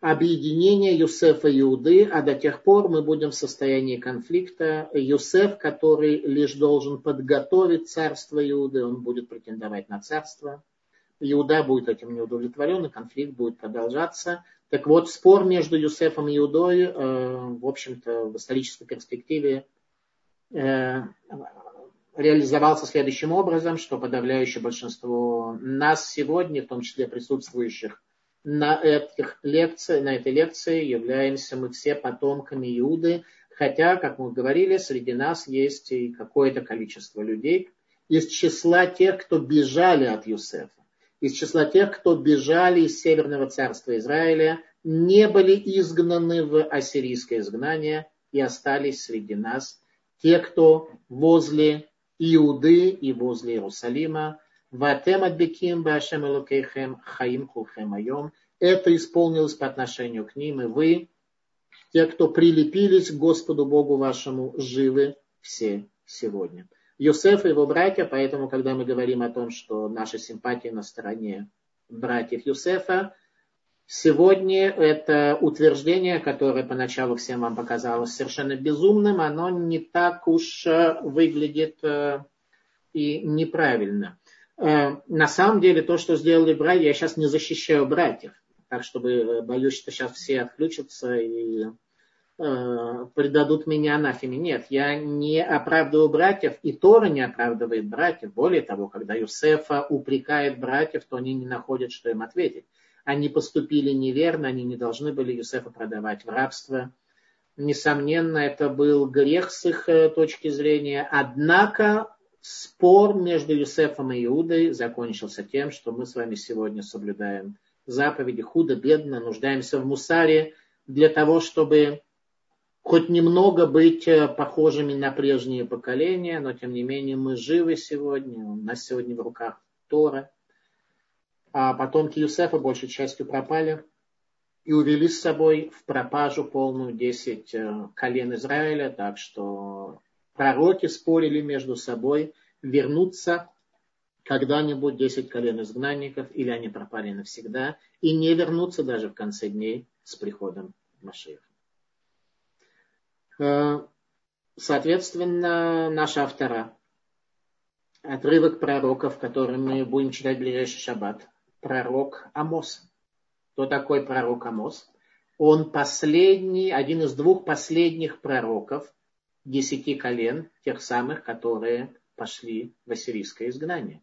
объединение Юсефа и Иуды, а до тех пор мы будем в состоянии конфликта. Юсеф, который лишь должен подготовить царство Иуды, он будет претендовать на царство. Иуда будет этим не удовлетворен, и конфликт будет продолжаться. Так вот, спор между Юсефом и Иудой, э, в общем-то, в исторической перспективе э, реализовался следующим образом, что подавляющее большинство нас сегодня, в том числе присутствующих на, этих лекции, на этой лекции, являемся мы все потомками Иуды, хотя, как мы говорили, среди нас есть и какое-то количество людей из числа тех, кто бежали от Юсефа, из числа тех, кто бежали из Северного царства Израиля, не были изгнаны в ассирийское изгнание и остались среди нас те, кто возле Иуды и возле Иерусалима. Ватем адбеким башем хаим хулхем айом. Это исполнилось по отношению к ним, и вы, те, кто прилепились к Господу Богу вашему, живы все сегодня. Йосеф и его братья, поэтому, когда мы говорим о том, что наши симпатии на стороне братьев Юсефа, Сегодня это утверждение, которое поначалу всем вам показалось совершенно безумным, оно не так уж э, выглядит э, и неправильно. Э, на самом деле то, что сделали братья, я сейчас не защищаю братьев, так чтобы боюсь, что сейчас все отключатся и предадут меня анафеме. Нет, я не оправдываю братьев, и Тора не оправдывает братьев. Более того, когда Юсефа упрекает братьев, то они не находят, что им ответить они поступили неверно, они не должны были Юсефа продавать в рабство. Несомненно, это был грех с их э, точки зрения. Однако спор между Юсефом и Иудой закончился тем, что мы с вами сегодня соблюдаем заповеди худо-бедно, нуждаемся в мусаре для того, чтобы хоть немного быть э, похожими на прежние поколения, но тем не менее мы живы сегодня, у нас сегодня в руках Тора, а потомки Юсефа большей частью пропали и увели с собой в пропажу полную 10 э, колен Израиля, так что пророки спорили между собой, вернуться когда-нибудь 10 колен изгнанников, или они пропали навсегда, и не вернуться даже в конце дней с приходом Машиха. Э, соответственно, наша автора, отрывок пророков, который мы будем читать в ближайший шаббат, пророк Амос. Кто такой пророк Амос? Он последний, один из двух последних пророков десяти колен, тех самых, которые пошли в ассирийское изгнание.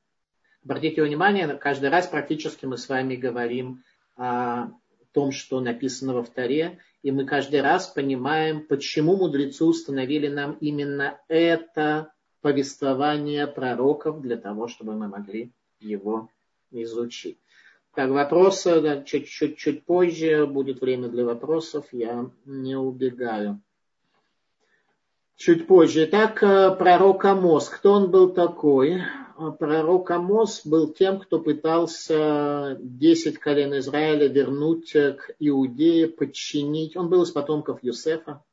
Обратите внимание, каждый раз практически мы с вами говорим о том, что написано во вторе, и мы каждый раз понимаем, почему мудрецы установили нам именно это повествование пророков для того, чтобы мы могли его изучить. Так, вопросы, да, чуть-чуть позже будет время для вопросов, я не убегаю. Чуть позже. Итак, э, пророк Амос. Кто он был такой? Пророк Амос был тем, кто пытался 10 колен Израиля вернуть к Иудее, подчинить. Он был из потомков Юсефа.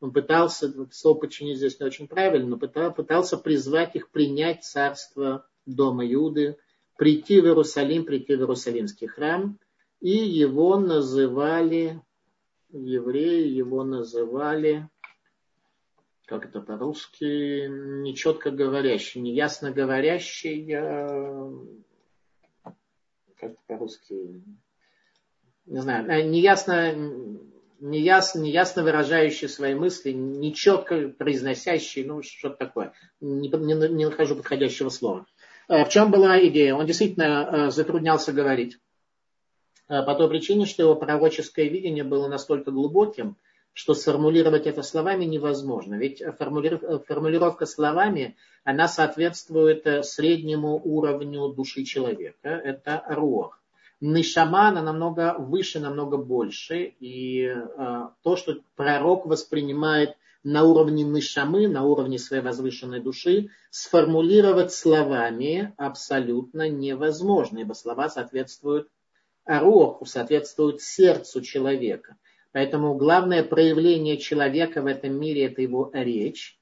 Он пытался, слово подчинить здесь не очень правильно, но пытался призвать их принять царство дома Иуды, прийти в Иерусалим, прийти в Иерусалимский храм, и его называли, евреи его называли, как это по-русски, нечетко говорящий, неясно говорящий, как это по-русски, не знаю, э, неясно, неясно, неясно выражающий свои мысли, нечетко произносящий, ну, что-то такое. Не, не, не нахожу подходящего слова. Э, в чем была идея? Он действительно затруднялся говорить. По той причине, что его пророческое видение было настолько глубоким, что сформулировать это словами невозможно. Ведь формулировка словами, она соответствует среднему уровню души человека. Это рух. Нишама, она намного выше, намного больше. И то, что пророк воспринимает на уровне нишамы, на уровне своей возвышенной души, сформулировать словами абсолютно невозможно, ибо слова соответствуют ароху, соответствуют сердцу человека. Поэтому главное проявление человека в этом мире – это его речь,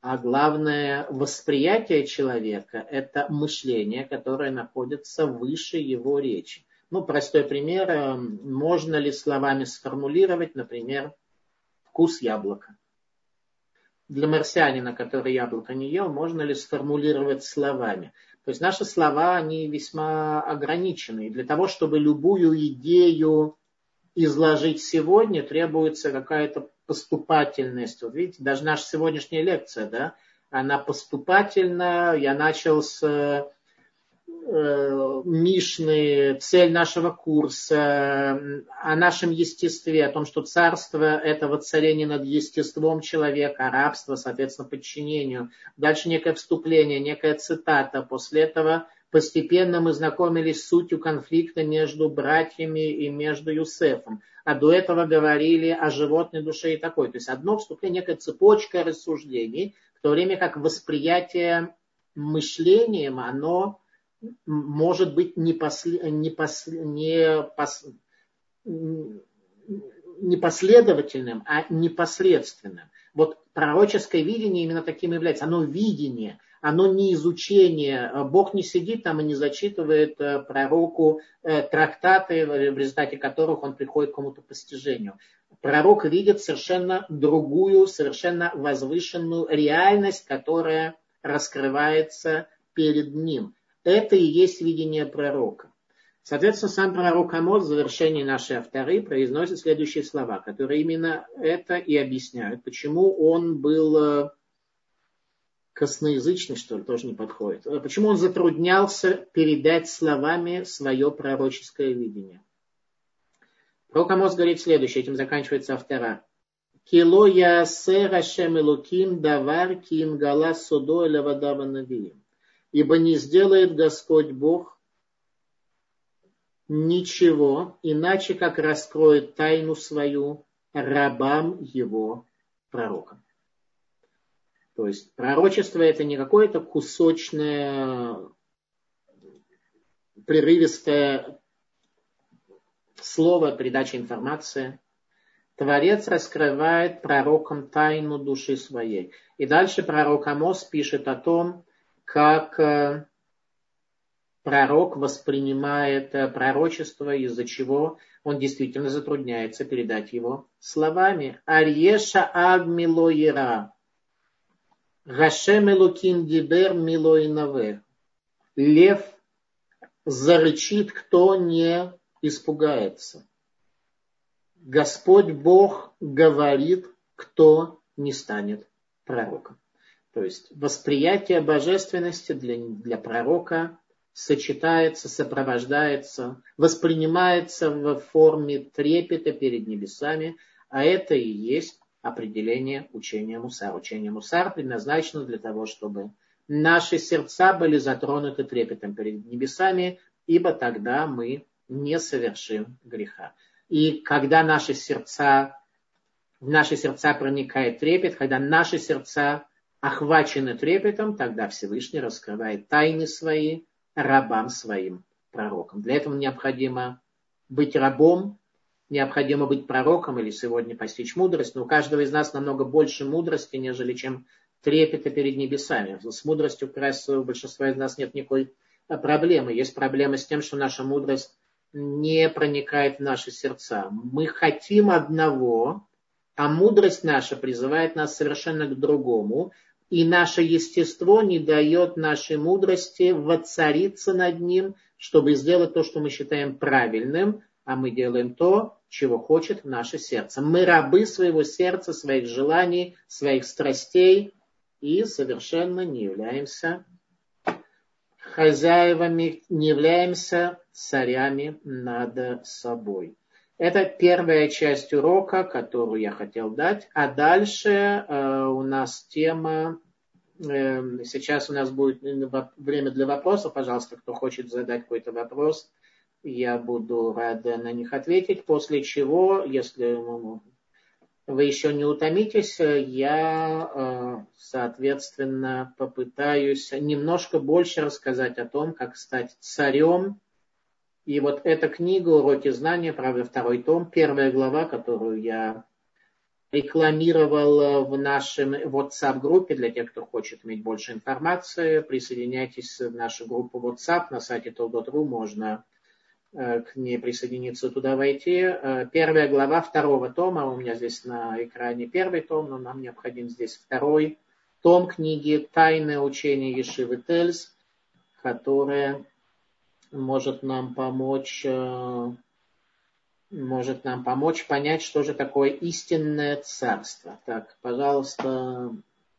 а главное восприятие человека – это мышление, которое находится выше его речи. Ну, простой пример. Э, можно ли словами сформулировать, например, вкус яблока? для марсианина, который яблоко не ел, можно ли сформулировать словами? То есть наши слова, они весьма ограничены. И для того, чтобы любую идею изложить сегодня, требуется какая-то поступательность. Вот видите, даже наша сегодняшняя лекция, да, она поступательна. Я начал с Э, Мишны, цель нашего курса, о нашем естестве, о том, что царство – это воцарение над естеством человека, а рабство, соответственно, подчинению. Дальше некое вступление, некая цитата. После этого постепенно мы знакомились с сутью конфликта между братьями и между Юсефом. А до этого говорили о животной душе и такой. То есть одно вступление, некая цепочка рассуждений, в то время как восприятие мышлением, оно может быть не, после, не, после, не, пос, не последовательным, а непосредственным. Вот пророческое видение именно таким является. Оно видение, оно не изучение. Бог не сидит там и не зачитывает э, пророку э, трактаты, в результате которых он приходит к какому-то постижению. Пророк видит совершенно другую, совершенно возвышенную реальность, которая раскрывается перед ним. Это и есть видение пророка. Соответственно, сам пророк Амос в завершении нашей авторы произносит следующие слова, которые именно это и объясняют, почему он был э, косноязычный, что ли, тоже не подходит. Э, почему он затруднялся передать словами свое пророческое видение. Пророк Амос говорит следующее, этим заканчивается автора. Кило ясе рашем элуким давар гала судо навиим. Ибо не сделает Господь Бог ничего, иначе как раскроет тайну свою рабам его пророкам. То есть пророчество это не какое-то кусочное, прерывистое слово, передача информации. Творец раскрывает пророкам тайну души своей. И дальше пророк Амос пишет о том, как э, пророк воспринимает э, пророчество, из-за чего он действительно затрудняется передать его словами. Арьеша аг милоира. Гашем элуким дибер милоинаве. Лев зарычит, кто не испугается. Господь Бог говорит, кто не станет пророком. То есть восприятие божественности для, для пророка сочетается, сопровождается, воспринимается в форме трепета перед небесами, а это и есть определение учения Мусар. Учение Мусар предназначено для того, чтобы наши сердца были затронуты трепетом перед небесами, ибо тогда мы не совершим греха. И когда наши сердца, в наши сердца проникает трепет, когда наши сердца охвачены трепетом, тогда Всевышний раскрывает тайны свои, рабам своим пророкам. Для этого необходимо быть рабом, необходимо быть пророком или сегодня постичь мудрость, но у каждого из нас намного больше мудрости, нежели чем трепета перед небесами. С мудростью как раз у большинства из нас нет никакой проблемы. Есть проблема с тем, что наша мудрость не проникает в наши сердца. Мы хотим одного, а мудрость наша призывает нас совершенно к другому и наше естество не дает нашей мудрости воцариться над ним, чтобы сделать то, что мы считаем правильным, а мы делаем то, чего хочет наше сердце. Мы рабы своего сердца, своих желаний, своих страстей и совершенно не являемся хозяевами, не являемся царями над собой. Это первая часть урока, которую я хотел дать. А дальше э, у нас тема, э, сейчас у нас будет время для вопросов. Пожалуйста, кто хочет задать какой-то вопрос, я буду рад на них ответить. После чего, если вы еще не утомитесь, я, э, соответственно, попытаюсь немножко больше рассказать о том, как стать царем и вот эта книга «Уроки знания», правда, второй том, первая глава, которую я рекламировал в нашем WhatsApp-группе для тех, кто хочет иметь больше информации. Присоединяйтесь в нашу группу WhatsApp на сайте tol.ru, можно к ней присоединиться, туда войти. Э, первая глава второго тома, у меня здесь на экране первый том, но нам необходим здесь второй том книги «Тайное учение Ешивы Тельс», которая может нам помочь, э, может нам помочь понять, что же такое истинное царство. Так, пожалуйста,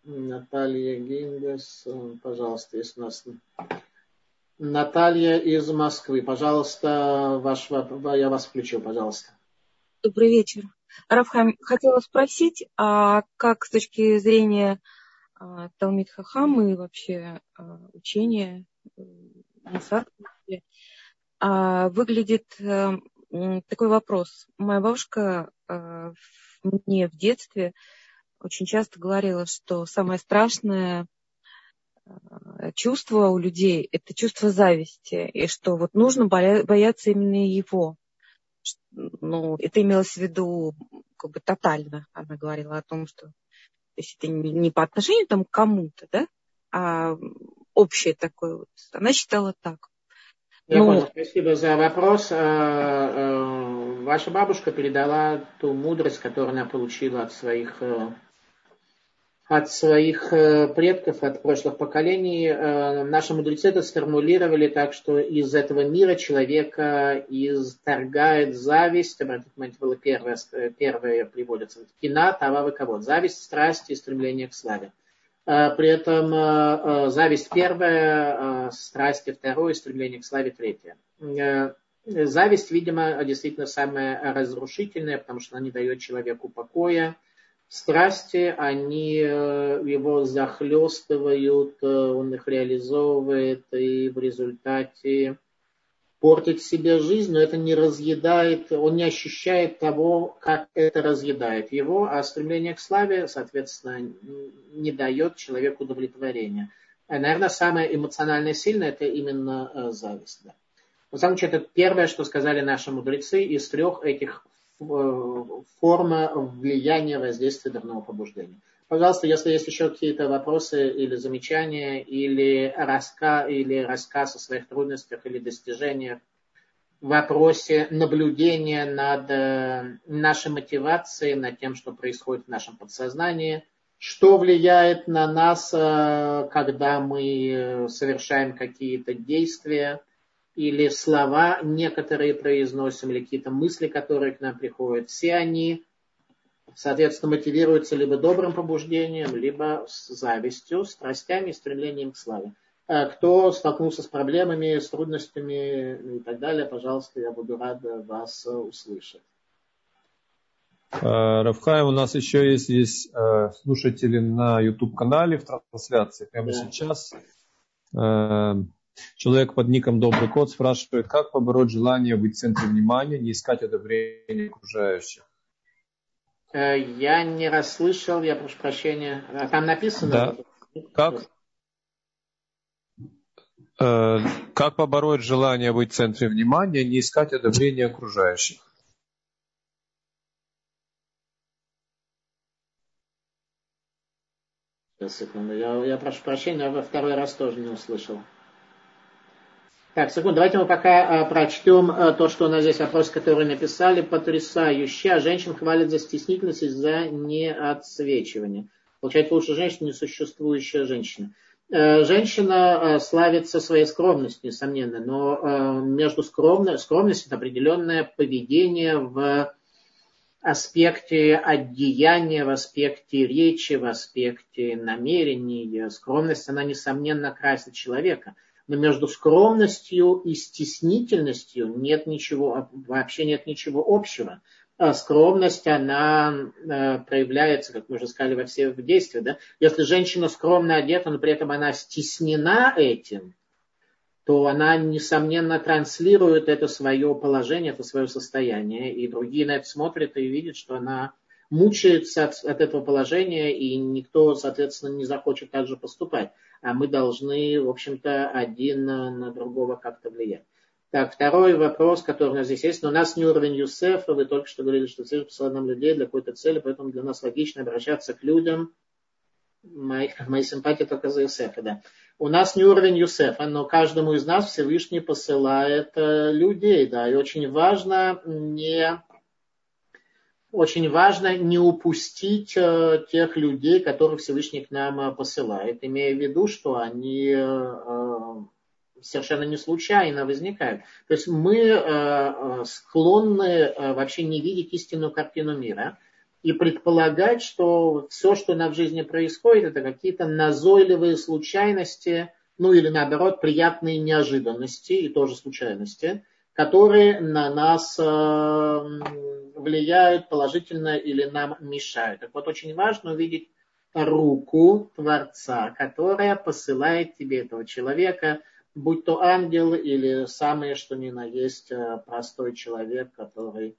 Наталья Гингас, э, пожалуйста, если у нас Наталья из Москвы, пожалуйста, ваш, я вас включил, пожалуйста. Добрый вечер. Рафхам, хотела спросить, а как с точки зрения а, Талмит Хахам и вообще а, учения Мусар а, выглядит а, такой вопрос. Моя бабушка а, мне в детстве очень часто говорила, что самое страшное чувство у людей – это чувство зависти, и что вот нужно бояться именно его. Ну, это имелось в виду как бы тотально. Она говорила о том, что то есть это не по отношению там, к кому-то, да, а общее такое вот. Она считала так. Я ну, понял, спасибо за вопрос. Э, э, ваша бабушка передала ту мудрость, которую она получила от своих э, от своих предков, от прошлых поколений. Наши мудрецы это сформулировали так, что из этого мира человека изторгает зависть. Обратите внимание, было первое, первое приводится. Кина, тава, кого? Зависть, страсть и стремление к славе. Э, при этом э, э, зависть первая, страсти второе, стремление к славе третье. Зависть, видимо, действительно самая разрушительная, потому что она не дает человеку покоя. Страсти, они его захлестывают, он их реализовывает, и в результате портит себе жизнь, но это не разъедает, он не ощущает того, как это разъедает его, а стремление к славе, соответственно, не дает человеку удовлетворения. А, наверное, самое эмоционально сильное это именно э, зависть. Да. На самом деле, это первое, что сказали наши мудрецы из трех этих э, форм влияния воздействия дурного побуждения. Пожалуйста, если есть еще какие-то вопросы или замечания, или, раска, или рассказ о своих трудностях или достижениях, в вопросе наблюдения над э, нашей мотивацией, над тем, что происходит в нашем подсознании, что влияет на нас, э, когда мы совершаем какие-то действия, или слова некоторые произносим, или какие-то мысли, которые к нам приходят. Все они соответственно, мотивируется либо добрым побуждением, либо с завистью, страстями, стремлением к славе. А кто столкнулся с проблемами, с трудностями и так далее, пожалуйста, я буду рад вас услышать. А, Равхай, у нас еще есть здесь а, слушатели на YouTube-канале в трансляции. Прямо да. сейчас человек под ником Добрый Кот спрашивает, как побороть желание быть в центре внимания, не искать одобрения окружающих. Э, я не расслышал, я прошу прощения. А там написано? Да. Как? Э, как побороть желание быть в центре внимания, не искать одобрения окружающих? Сейчас, секунду. Я, я прошу прощения, во второй раз тоже не услышал. Так, секунду, давайте мы пока э, прочтем э, то, что у нас здесь вопрос, который написали. Потрясающе. А женщин хвалят за стеснительность и за неотсвечивание. Получается, лучше женщина, несуществующая женщина. Э, женщина славится своей скромностью, несомненно, но между скромной, скромностью это определенное поведение в аспекте одеяния, в аспекте речи, в аспекте намерений. Скромность, она, несомненно, красит человека – но между скромностью и стеснительностью нет ничего, вообще нет ничего общего. А скромность, она э, проявляется, как мы уже сказали, во всех действиях. Да? Если женщина скромно одета, но при этом она стеснена этим, то она, несомненно, транслирует это свое положение, это свое состояние, и другие на это смотрят и видят, что она мучается от, от этого положения, и никто, соответственно, не захочет так же поступать. А мы должны, в общем-то, один на другого как-то влиять. Так, второй вопрос, который у нас здесь есть. Но у нас не уровень Юсефа. Вы только что говорили, что цель посылает нам людей для какой-то цели, поэтому для нас логично обращаться к людям. Мои, мои симпатии только за Юсефа, да. У нас не уровень Юсефа, но каждому из нас Всевышний посылает э, людей, да. И очень важно не очень важно не упустить э, тех людей, которых Всевышний к нам э, посылает, имея в виду, что они э, совершенно не случайно возникают. То есть мы склонны вообще не видеть истинную картину мира и предполагать, что все, что у нас в жизни происходит, это какие-то назойливые случайности, ну или наоборот, приятные неожиданности и тоже случайности, которые на нас влияют положительно или нам мешают. Так вот, очень важно увидеть руку Творца, которая посылает тебе этого человека, будь то ангел или самое что ни на есть э, простой человек, который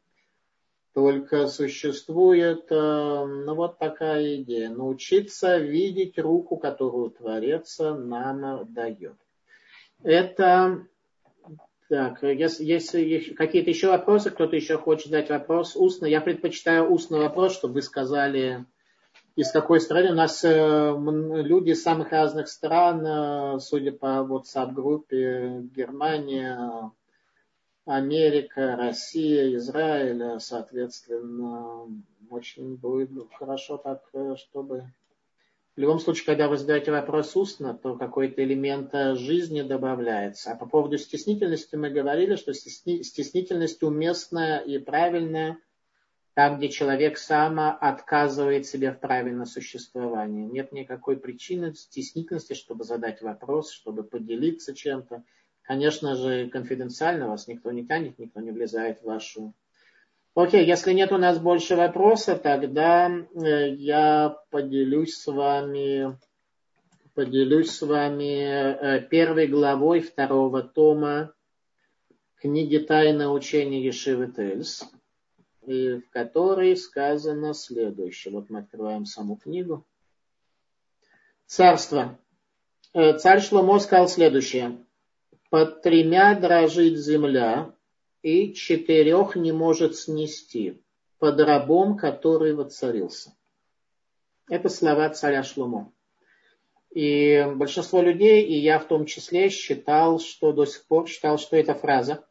только существует. Э, ну вот такая идея. Научиться видеть руку, которую Творец нам дает. Это так, если, если какие-то еще вопросы, кто-то еще хочет задать вопрос? Устно, я предпочитаю устный вопрос, чтобы вы сказали из какой страны. У нас люди из самых разных стран, судя по WhatsApp-группе, Германия, Америка, Россия, Израиль, соответственно, очень будет хорошо так, чтобы... В любом случае, когда вы задаете вопрос устно, то какой-то элемент жизни добавляется. А по поводу стеснительности мы говорили, что стеснительность уместная и правильная там, где человек сам отказывает себе в правильном существовании. Нет никакой причины стеснительности, чтобы задать вопрос, чтобы поделиться чем-то. Конечно же, конфиденциально вас никто не тянет, никто не влезает в вашу... Окей, если нет у нас больше вопросов, тогда э, я поделюсь с вами, поделюсь с вами э, первой главой второго тома книги «Тайна учения Ешивы Тельс», в которой сказано следующее. Вот мы открываем саму книгу. Царство. Э, царь Шломо сказал следующее. Под тремя дрожит земля, и четырех не может снести, под рабом, который воцарился. Это слова царя Шломо. И большинство людей, и я в том числе, считал, что до сих пор считал, что эта фраза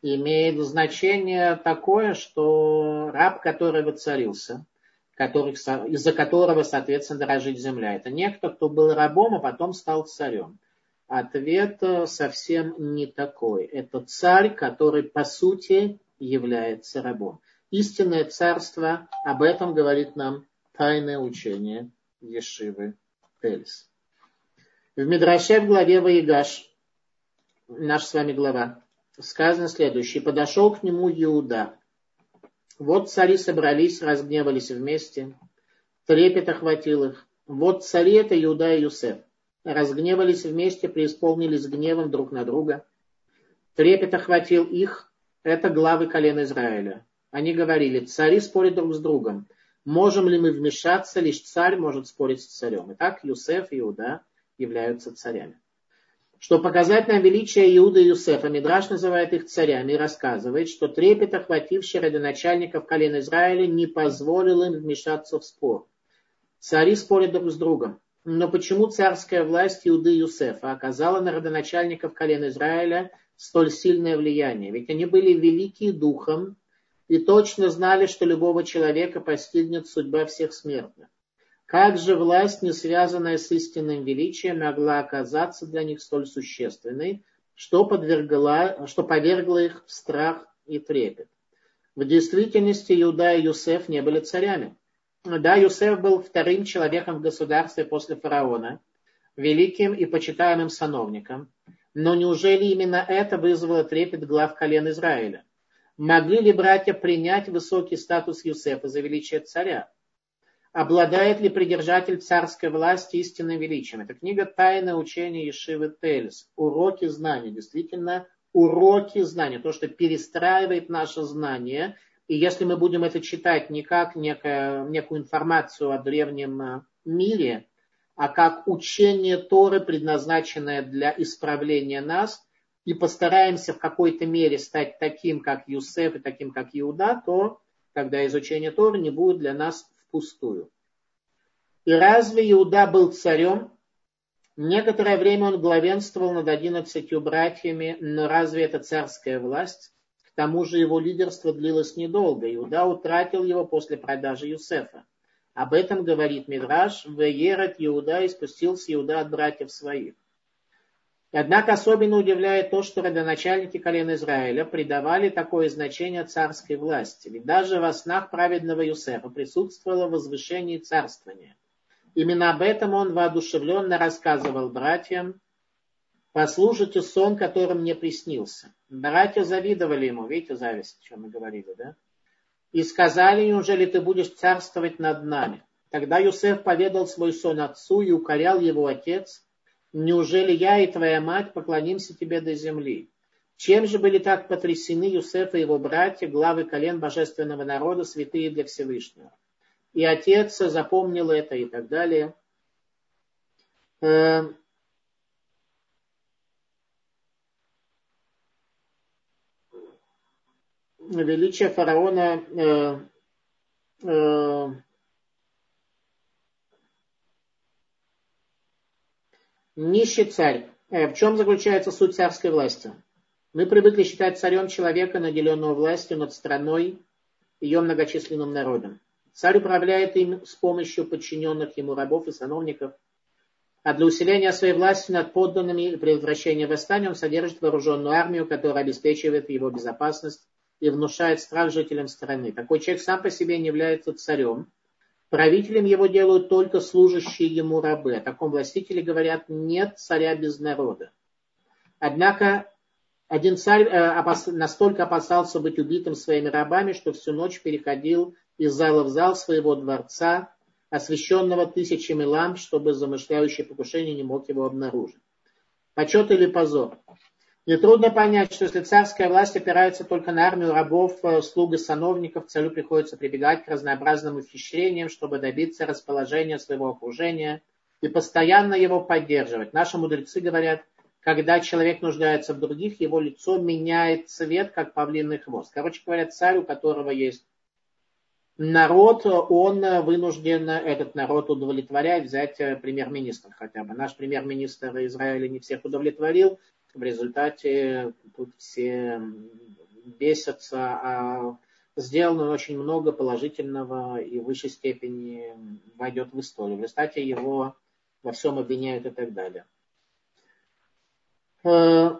имеет значение такое, что раб, который воцарился, который, из-за которого, соответственно, дорожит земля, это некто, кто был рабом, а потом стал царем. Ответ э, совсем не такой. Это царь, который по сути является рабом. Истинное царство, об этом говорит нам тайное учение Ешивы Телес. В Мидраше в главе Ваигаш, наша с вами глава, сказано следующее. Подошел к нему Иуда. Вот цари собрались, разгневались вместе. Трепет охватил их. Вот цари это Иуда и Юсеф разгневались вместе, преисполнились гневом друг на друга. Трепет охватил их, это главы колена Израиля. Они говорили, цари спорят друг с другом. Можем ли мы вмешаться, лишь царь может спорить с царем. Итак, Юсеф и Иуда являются царями. Чтобы показать нам величие Иуда и Юсефа, Мидраш называет их царями и рассказывает, что трепет, охвативший родоначальников колена Израиля, не позволил им вмешаться в спор. Цари спорят друг с другом. Но почему царская власть Иуды Юсефа оказала на родоначальников колена Израиля столь сильное влияние? Ведь они были велики духом и точно знали, что любого человека постигнет судьба всех смертных. Как же власть, не связанная с истинным величием, могла оказаться для них столь существенной, что, подвергла, что повергла их в страх и трепет? В действительности Иуда и Юсеф не были царями. Да, Юсеф был вторым человеком в государстве после фараона, великим и почитаемым сановником. Но неужели именно это вызвало трепет глав колен Израиля? Могли ли братья принять высокий статус Юсефа за величие царя? Обладает ли придержатель царской власти истинным величием? Это книга «Тайное учение Ешивы Тельс». Уроки знаний. Действительно, уроки знаний. То, что перестраивает наше знание – и если мы будем это читать не как некая, некую информацию о древнем э, мире, а как учение Торы, предназначенное для исправления нас, и постараемся в какой-то мере стать таким, как Юсеф и таким, как Иуда, то тогда изучение Торы не будет для нас впустую. И разве Иуда был царем? Некоторое время он главенствовал над одиннадцатью братьями, но разве это царская власть? К тому же его лидерство длилось недолго. Иуда утратил его после продажи Юсефа. Об этом говорит Мидраш. Веерет Иуда и спустился Иуда от братьев своих. Однако особенно удивляет то, что родоначальники колен Израиля придавали такое значение царской власти. Ведь даже во снах праведного Юсефа присутствовало возвышение царствования. Именно об этом он воодушевленно рассказывал братьям, Послушайте сон, который мне приснился. Братья завидовали ему, видите, зависть, о чем мы говорили, да? И сказали, неужели ты будешь царствовать над нами? Тогда Юсеф поведал свой сон отцу и укорял его отец. Неужели я и твоя мать поклонимся тебе до земли? Чем же были так потрясены Юсеф и его братья, главы колен божественного народа, святые для Всевышнего? И отец запомнил это и так далее. величие фараона э, э, нищий царь. Э, в чем заключается суть царской власти? Мы привыкли считать царем человека, наделенного властью над страной, ее многочисленным народом. Царь управляет им с помощью подчиненных ему рабов и сановников. А для усиления своей власти над подданными и предотвращения восстания он содержит вооруженную армию, которая обеспечивает его безопасность и внушает страх жителям страны. Такой человек сам по себе не является царем. Правителем его делают только служащие ему рабы. О таком властителе говорят, нет царя без народа. Однако один царь э, настолько опасался быть убитым своими рабами, что всю ночь переходил из зала в зал своего дворца, освещенного тысячами ламп, чтобы замышляющий покушение не мог его обнаружить. Почет или позор? Нетрудно понять, что если царская власть опирается только на армию рабов, э, слуг и сановников, царю приходится прибегать к разнообразным ухищрениям, чтобы добиться расположения своего окружения и постоянно его поддерживать. Наши мудрецы говорят, когда человек нуждается в других, его лицо меняет цвет, как павлиный хвост. Короче говоря, царь, у которого есть народ, он вынужден этот народ удовлетворять, взять э, премьер-министра хотя бы. Наш премьер-министр Израиля не всех удовлетворил, в результате тут все бесятся, а сделано очень много положительного и в высшей степени войдет в историю. В результате его во всем обвиняют и так далее. Э,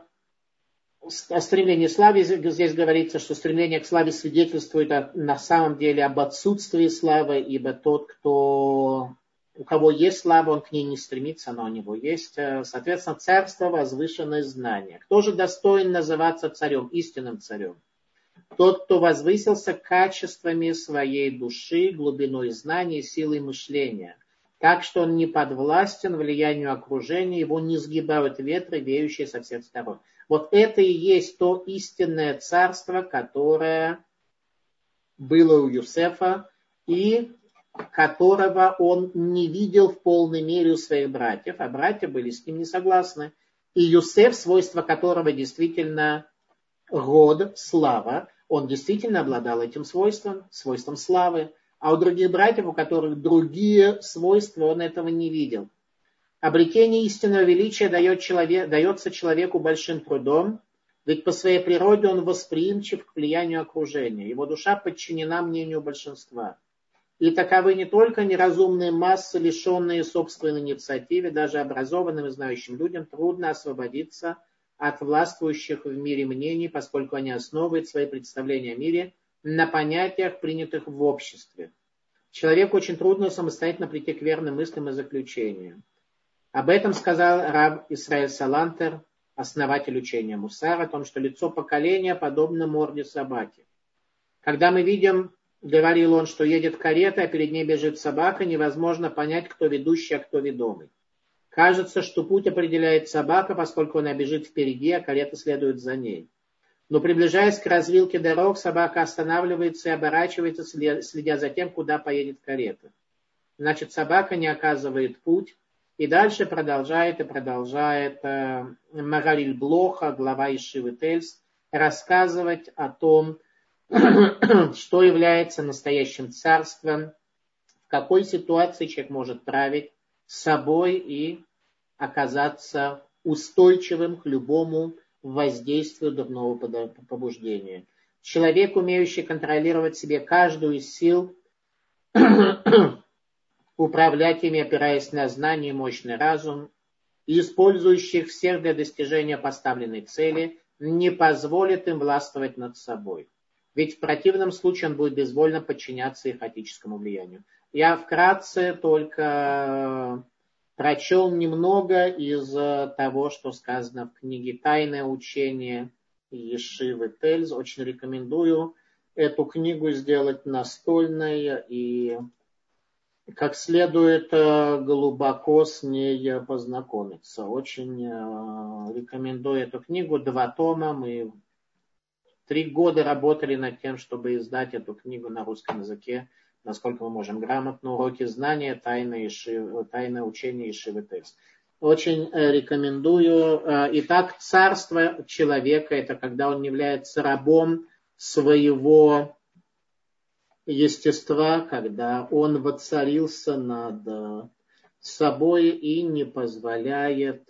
о стремлении к славе здесь говорится, что стремление к славе свидетельствует на самом деле об отсутствии славы, ибо тот, кто, у кого есть слава, он к ней не стремится, но у него есть. Э, соответственно, царство, возвышенное знание. Кто же достоин называться царем, истинным царем? Тот, кто возвысился качествами своей души, глубиной знаний, силой мышления так что он не подвластен влиянию окружения, его не сгибают ветры, веющие со всех сторон. Вот это и есть то истинное царство, которое было у Юсефа и которого он не видел в полной мере у своих братьев, а братья были с ним не согласны. И Юсеф, свойство которого действительно род, слава, он действительно обладал этим свойством, свойством славы а у других братьев, у которых другие свойства, он этого не видел. Обретение истинного величия дает человек, дается человеку большим трудом, ведь по своей природе он восприимчив к влиянию окружения. Его душа подчинена мнению большинства. И таковы не только неразумные массы, лишенные собственной инициативы, даже образованным и знающим людям трудно освободиться от властвующих в мире мнений, поскольку они основывают свои представления о мире на понятиях, принятых в обществе. Человеку очень трудно самостоятельно прийти к верным мыслям и заключениям. Об этом сказал раб Исраиль Салантер, основатель учения Мусар, о том, что лицо поколения подобно морде собаки. Когда мы видим, говорил он, что едет карета, а перед ней бежит собака, невозможно понять, кто ведущий, а кто ведомый. Кажется, что путь определяет собака, поскольку она бежит впереди, а карета следует за ней. Но приближаясь к развилке дорог, собака останавливается и оборачивается, следя за тем, куда поедет карета. Значит, собака не оказывает путь. И дальше продолжает и продолжает э, Магариль Блоха, глава Ишивы Тельс, рассказывать о том, что является настоящим царством, в какой ситуации человек может править собой и оказаться устойчивым к любому воздействию дурного побуждения. Человек, умеющий контролировать себе каждую из сил, управлять ими, опираясь на знание и мощный разум, и использующих всех для достижения поставленной цели, не позволит им властвовать над собой. Ведь в противном случае он будет безвольно подчиняться их хаотическому влиянию. Я вкратце только прочел немного из э, того, что сказано в книге «Тайное учение» Ешивы Тельз. Очень рекомендую эту книгу сделать настольной и как следует э, глубоко с ней познакомиться. Очень э, рекомендую эту книгу. Два тома. Мы три года работали над тем, чтобы издать эту книгу на русском языке насколько мы можем грамотно, уроки знания, тайны, ишив, тайны учения и Текст. Очень э, рекомендую. Э, итак, царство человека – это когда он является рабом своего естества, когда он воцарился над э, собой и не позволяет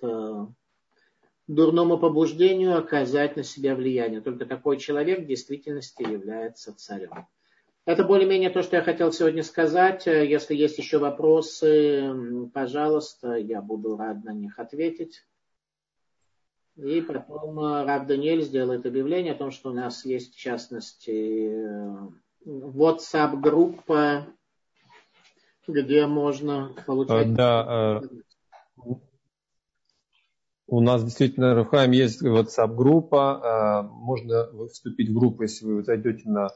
дурному побуждению оказать на себя влияние. Только такой человек в действительности является царем. Это более-менее то, что я хотел сегодня сказать. Если есть еще вопросы, пожалуйста, я буду рад на них ответить. И потом э, Рав Даниэль сделает объявление о том, что у нас есть, в частности, э, WhatsApp-группа, где можно получать... Э, да, у нас действительно, Рафхайм, есть WhatsApp-группа. Можно вступить в группу, если вы зайдете на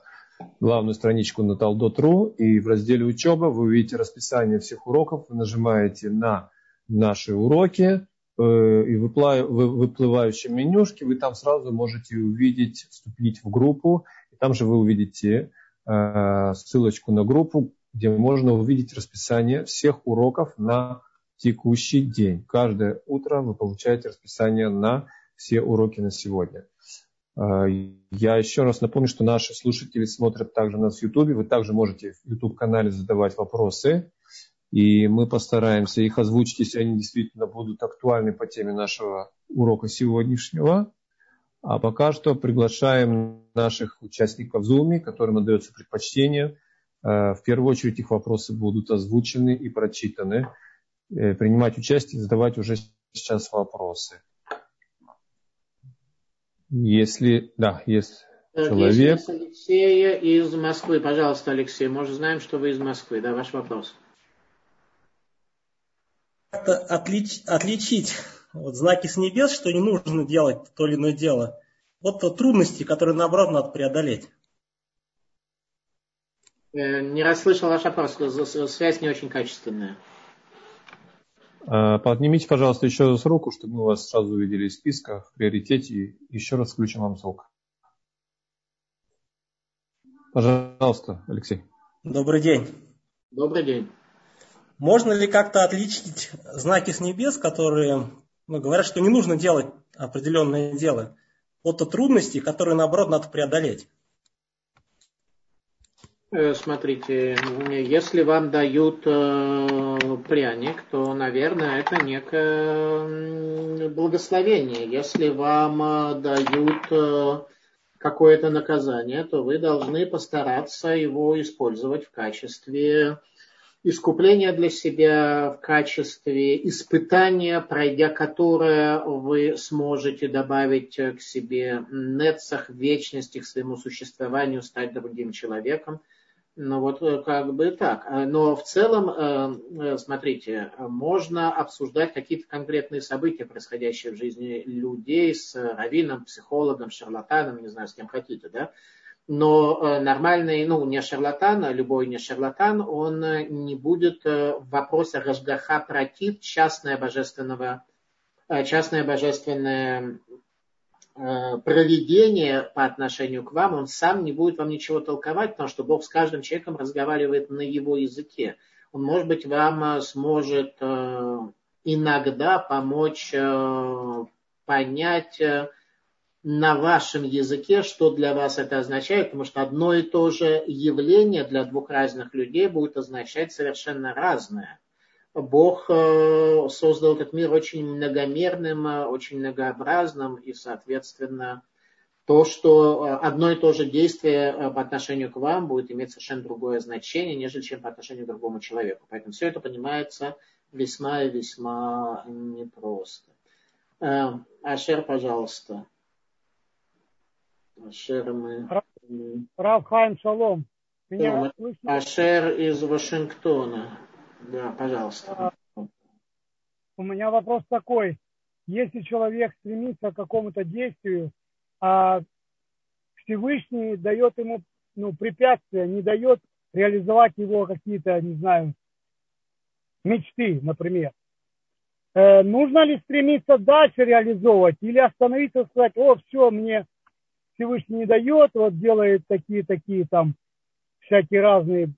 главную страничку на Taldot.ru и в разделе «Учеба» вы увидите расписание всех уроков. Вы нажимаете на наши уроки, Э, и в выплывающем менюшке вы там сразу можете увидеть, вступить в группу. И там же вы увидите э, ссылочку на группу, где можно увидеть расписание всех уроков на текущий день. Каждое утро вы получаете расписание на все уроки на сегодня. Э, я еще раз напомню, что наши слушатели смотрят также нас в YouTube. Вы также можете в YouTube-канале задавать вопросы. И мы постараемся их озвучить, если они действительно будут актуальны по теме нашего урока сегодняшнего. А пока что приглашаем наших участников в Zoom, которым отдается предпочтение. Э, в первую очередь их вопросы будут озвучены и прочитаны. Э, принимать участие, задавать уже сейчас вопросы. Если, да, есть э, человек. Есть Алексея из Москвы. Пожалуйста, Алексей, мы уже знаем, что вы из Москвы. Да, ваш вопрос как-то отлич, отличить вот, знаки с небес, что не нужно делать то или иное дело, вот то трудности, которые наоборот надо преодолеть. Э, не расслышал ваш вопрос, связь не очень качественная. А, поднимите, пожалуйста, еще раз руку, чтобы мы вас сразу увидели в списках, в приоритете, и еще раз включим вам звук. Пожалуйста, Алексей. Добрый день. Добрый день. Можно ли как-то отличить знаки с небес, которые ну, говорят, что не нужно делать определенное дело, от трудностей, которые, наоборот, надо преодолеть? Э, смотрите, если вам дают э, пряник, то, наверное, это некое благословение. Если вам э, дают какое-то наказание, то вы должны постараться его использовать в качестве искупление для себя в качестве испытания, пройдя которое вы сможете добавить к себе нецах, вечности, к своему существованию, стать другим человеком. Ну вот э, как бы так. Но в целом, э, э, смотрите, можно обсуждать какие-то конкретные события, происходящие в жизни людей с раввином, психологом, шарлатаном, не знаю, с кем хотите, да, но э, нормальный, ну, не шарлатан, а любой не шарлатан, он э, не будет э, в вопросе Рашгаха против частное божественного, частное божественное проведение по отношению к вам, он сам не будет вам ничего толковать, потому что Бог с каждым человеком разговаривает на его языке. Он, может быть, вам сможет иногда помочь понять на вашем языке, что для вас это означает, потому что одно и то же явление для двух разных людей будет означать совершенно разное. Бог э, создал этот мир очень многомерным, э, очень многообразным, и, соответственно, то, что э, одно и то же действие по отношению к вам будет иметь совершенно другое значение, нежели чем по отношению к другому человеку. Поэтому все это понимается весьма и весьма непросто. Ашер, пожалуйста. Ашер мы... Рав Хайм Шалом. Меня Ашер из Вашингтона. Да, пожалуйста. А, у меня вопрос такой. Если человек стремится к какому-то действию, а Всевышний дает ему ну, препятствия, не дает реализовать его какие-то, не знаю, мечты, например. Э, нужно ли стремиться дальше реализовывать или остановиться и сказать, о, все, мне Всевышний не дает, вот делает такие-такие там всякие разные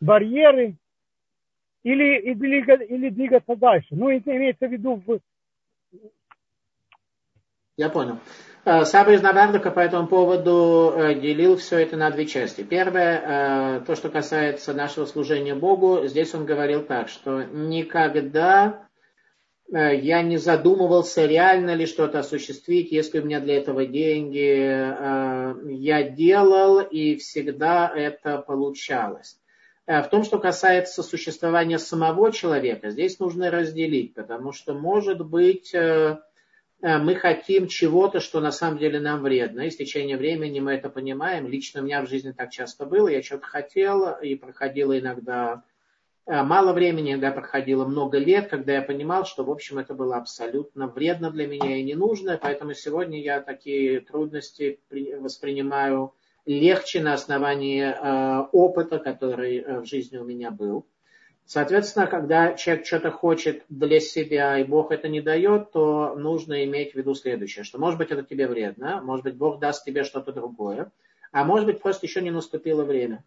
барьеры, или, или, или двигаться дальше. Ну, имеется в виду Я понял. Э, Саба из Навардака по этому поводу э, делил все это на две части. Первое, э, то, что касается нашего служения Богу, здесь он говорил так, что никогда я не задумывался, реально ли что-то осуществить, если у меня для этого деньги. Я делал, и всегда это получалось. В том, что касается существования самого человека, здесь нужно разделить, потому что, может быть, Э, мы хотим чего-то, что на самом деле нам вредно. И с течением времени мы это понимаем. Лично у меня в жизни так часто было. Я что-то хотел, и проходило иногда э, мало времени, иногда проходило много лет, когда я понимал, что, в общем, это было абсолютно вредно для меня и не нужно. Поэтому сегодня я такие трудности воспринимаю легче на основании э, опыта, который в жизни у меня был. Соответственно, когда человек что-то хочет для себя, и Бог это не дает, то нужно иметь в виду следующее, что может быть это тебе вредно, может быть Бог даст тебе что-то другое, а может быть просто еще не наступило время.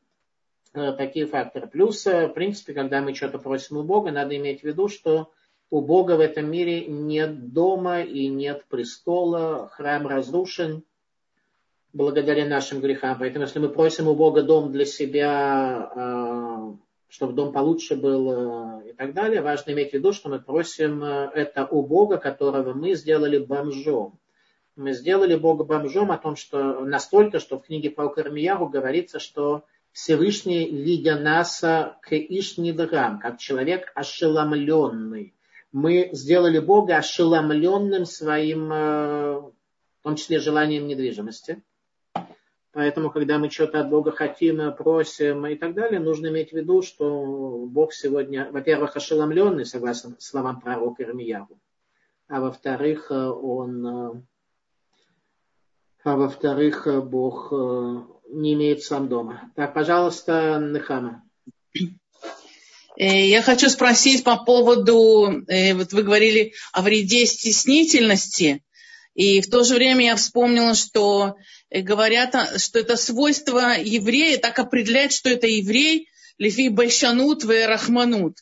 Э, такие факторы. Плюс, э, в принципе, когда мы что-то просим у Бога, надо иметь в виду, что у Бога в этом мире нет дома и нет престола, храм разрушен благодаря нашим грехам. Поэтому если мы просим у Бога дом для себя, э, чтобы дом получше был э, и так далее. Важно иметь в виду, что мы просим э, это у Бога, которого мы сделали бомжом. Мы сделали Бога бомжом о том, что настолько, что в книге про Кармияру говорится, что Всевышний, видя нас к Ишнидрам, как человек ошеломленный. Мы сделали Бога ошеломленным своим, в том числе желанием недвижимости. Поэтому, когда мы что-то от Бога хотим, просим и так далее, нужно иметь в виду, что Бог сегодня, во-первых, ошеломленный, согласно словам пророка Ирмияру, а во-вторых, он, а во-вторых, Бог не имеет сам дома. Так, пожалуйста, Нехама. Э, я хочу спросить по поводу, э, вот вы говорили о вреде стеснительности, и в то же время я вспомнила, что э, говорят, а, что это свойство еврея, так определяет, что это еврей, лифи большанут, в рахманут.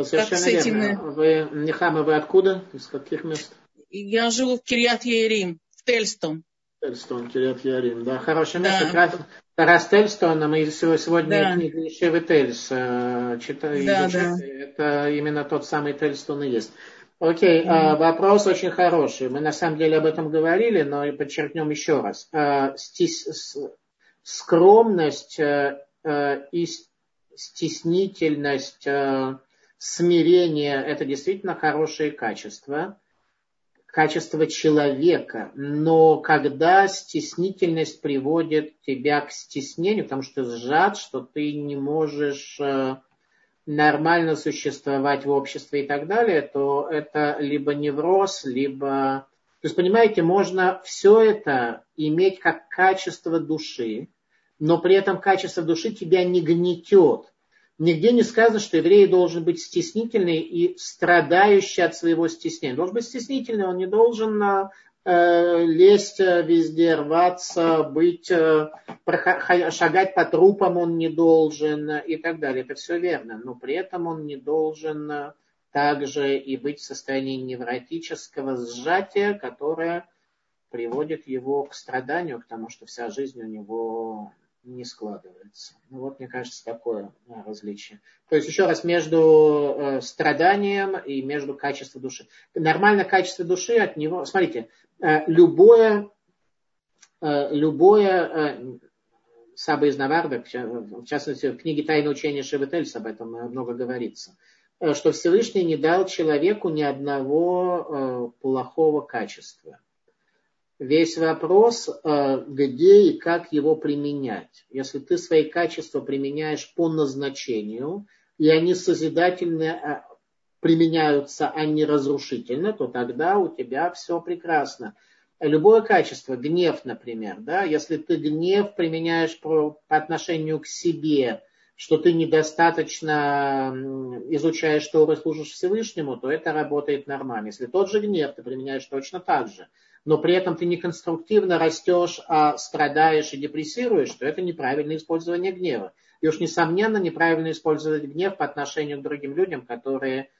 Совершенно как этим... верно. Вы, Нехама, вы откуда? Из каких мест? Я живу в Кирьят Ярим, в Тельстон. Тельстон, Кирьят Ярим, да, хорошее место. Да. Как раз Тельстона мы сегодня да. книгу Ешевы Тельс э, читаем. Да, да. Это именно тот самый Тельстон и есть. Окей, mm-hmm. вопрос очень хороший. Мы на самом деле об этом говорили, но и подчеркнем еще раз. А, скромность э, э, и стеснительность, э, смирение – это действительно хорошие качества, качество человека. Но когда стеснительность приводит тебя к стеснению, потому что ты сжат, что ты не можешь нормально существовать в обществе и так далее, то это либо невроз, либо... То есть, понимаете, можно все это иметь как качество души, но при этом качество души тебя не гнетет. Нигде не сказано, что еврей должен быть стеснительный и страдающий от своего стеснения. Должен быть стеснительный, он не должен Э, лезть э, везде, рваться, быть, э, шагать по трупам он не должен и так далее. Это все верно. Но при этом он не должен также и быть в состоянии невротического сжатия, которое приводит его к страданию, потому что вся жизнь у него не складывается. Ну вот, мне кажется, такое различие. То есть, еще раз, между э, страданием и между качеством души. Нормально качество души от него... Смотрите, э, любое, э, любое э, Саба из Наварда, в частности, в книге «Тайное учение Шеветельс» об этом много говорится, э, что Всевышний не дал человеку ни одного э, плохого качества. Весь вопрос, э, где и как его применять. Если ты свои качества применяешь по назначению, и они созидательно э, применяются, а не разрушительно, то тогда у тебя все прекрасно. Любое качество, гнев, например, да, если ты гнев применяешь по, по отношению к себе, что ты недостаточно изучаешь Тору и служишь Всевышнему, то это работает нормально. Если тот же гнев ты применяешь точно так же, но при этом ты не конструктивно растешь, а страдаешь и депрессируешь, то это неправильное использование гнева. И уж, несомненно, неправильно использовать гнев по отношению к другим людям, которые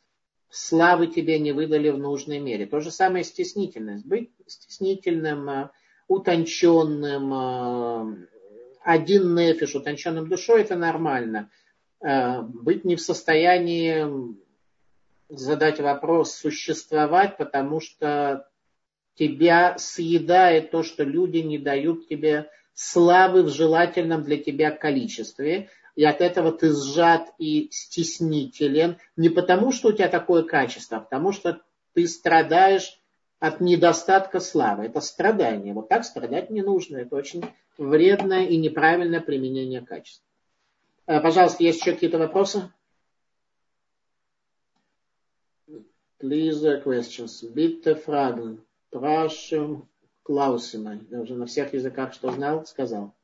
славы тебе не выдали в нужной мере. То же самое стеснительность. Быть стеснительным, э, утонченным, э, один нефиш, утонченным душой, это нормально. Э, быть не в состоянии задать вопрос, существовать, потому что тебя съедает то, что люди не дают тебе славы в желательном для тебя количестве, и от этого ты сжат и стеснителен, не потому, что у тебя такое качество, а потому что ты страдаешь от недостатка славы. Это страдание. Вот так страдать не нужно. Это очень вредное и неправильное применение качества. Э, пожалуйста, есть еще какие-то вопросы? Please uh, questions. Bitte Fragen. Прошу Клаусима. Я уже на всех языках, что знал, сказал.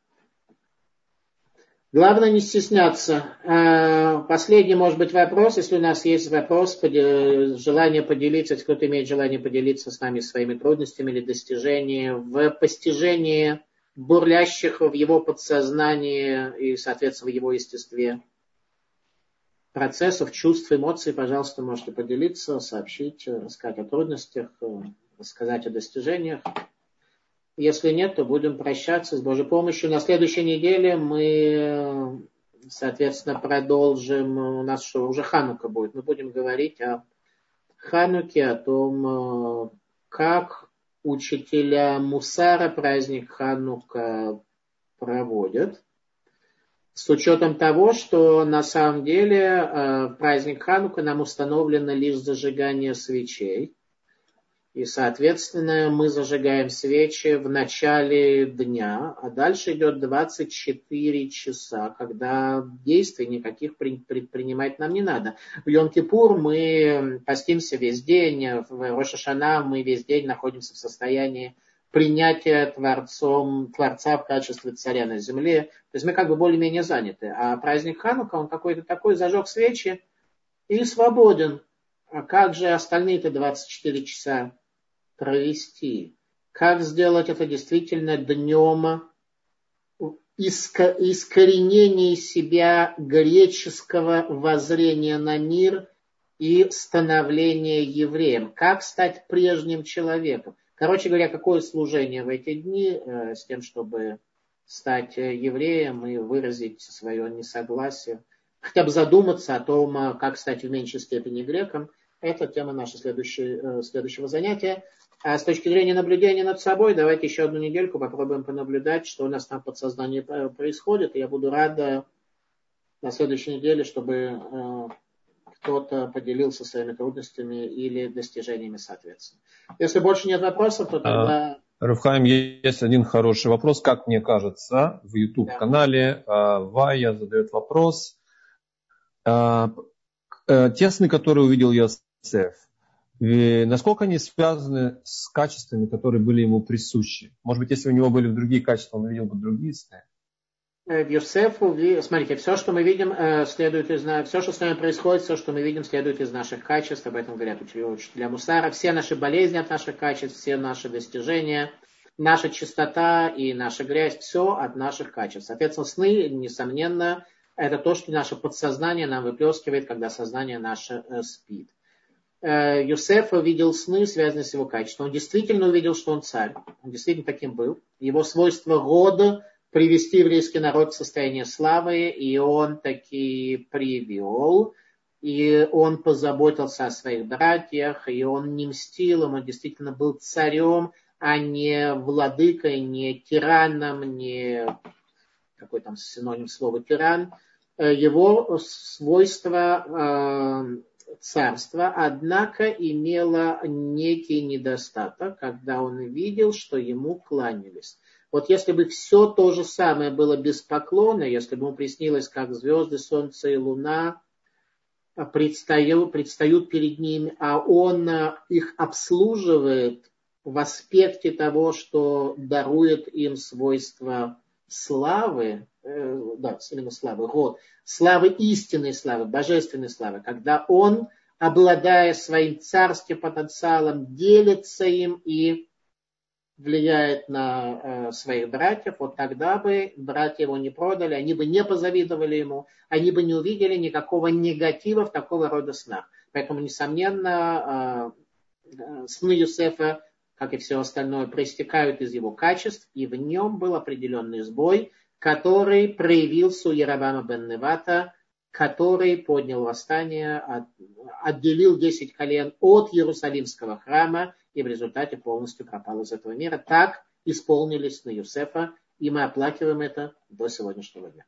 Главное не стесняться. Э, последний, может быть, вопрос. Если у нас есть вопрос, желание поделиться, если кто-то имеет желание поделиться с нами своими трудностями или достижениями в постижении бурлящих в его подсознании и, соответственно, в его естестве процессов, чувств, эмоций, пожалуйста, можете поделиться, сообщить, рассказать о трудностях, рассказать о достижениях. Если нет, то будем прощаться с Божьей помощью. На следующей неделе мы, соответственно, продолжим. У нас что, уже Ханука будет. Мы будем говорить о Хануке, о том, как учителя Мусара праздник Ханука проводят. С учетом того, что на самом деле э, праздник Ханука нам установлено лишь зажигание свечей. И, соответственно, мы зажигаем свечи в начале дня, а дальше идет 24 часа, когда действий никаких предпринимать нам не надо. В Йом-Кипур мы постимся весь день, в Рошашана мы весь день находимся в состоянии принятия Творцом, Творца в качестве царя на земле. То есть мы как бы более-менее заняты. А праздник Ханука, он какой-то такой, зажег свечи и свободен. А как же остальные-то 24 часа? Провести. Как сделать это действительно днем искоренения себя греческого воззрения на мир и становления евреем. Как стать прежним человеком. Короче говоря, какое служение в эти дни э, с тем, чтобы стать евреем и выразить свое несогласие, хотя бы задуматься о том, э, как стать в меньшей степени греком. Это тема нашего следующего, э, следующего занятия. А с точки зрения наблюдения над собой, давайте еще одну недельку попробуем понаблюдать, что у нас там подсознании происходит. И я буду рада на следующей неделе, чтобы э, кто-то поделился своими трудностями или достижениями, соответственно. Если больше нет вопросов, то тогда... А, Рафхайм, есть один хороший вопрос, как мне кажется, в YouTube-канале да. Вая задает вопрос. А, э, те сны, которые увидел Йосеф, и насколько они связаны с качествами, которые были ему присущи? Может быть, если у него были другие качества, он видел бы другие сны? Э, в Йосефу, смотрите, все, что мы видим, э, следует из все, что с нами происходит, все, что мы видим, следует из наших качеств, об этом говорят учителя Мусара, все наши болезни от наших качеств, все наши достижения, наша чистота и наша грязь, все от наших качеств. Соответственно, сны, несомненно, это то, что наше подсознание нам выплескивает, когда сознание наше э, спит. Э, Юсеф увидел сны, связанные с его качеством. Он действительно увидел, что он царь. Он действительно таким был. Его свойство рода привести еврейский народ в состояние славы, и он таки привел. И он позаботился о своих братьях, и он не мстил он действительно был царем, а не владыкой, не тираном, не какой там синоним слова тиран. Э, его свойство э, царство, однако имело некий недостаток, когда он видел, что ему кланялись. Вот если бы все то же самое было без поклона, если бы ему приснилось, как звезды, солнце и луна предстают, предстают перед ним, а он их обслуживает в аспекте того, что дарует им свойства славы, э, да, именно славы, род, славы истинной славы, божественной славы, когда он, обладая своим царским потенциалом, делится им и влияет на э, своих братьев, вот тогда бы братья его не продали, они бы не позавидовали ему, они бы не увидели никакого негатива в такого рода снах. Поэтому, несомненно, сны Юсефа, как и все остальное, проистекают из его качеств, и в нем был определенный сбой, который проявился у бен Невата, который поднял восстание, отделил 10 колен от Иерусалимского храма и в результате полностью пропал из этого мира. Так исполнились на Юсефа, и мы оплакиваем это до сегодняшнего дня.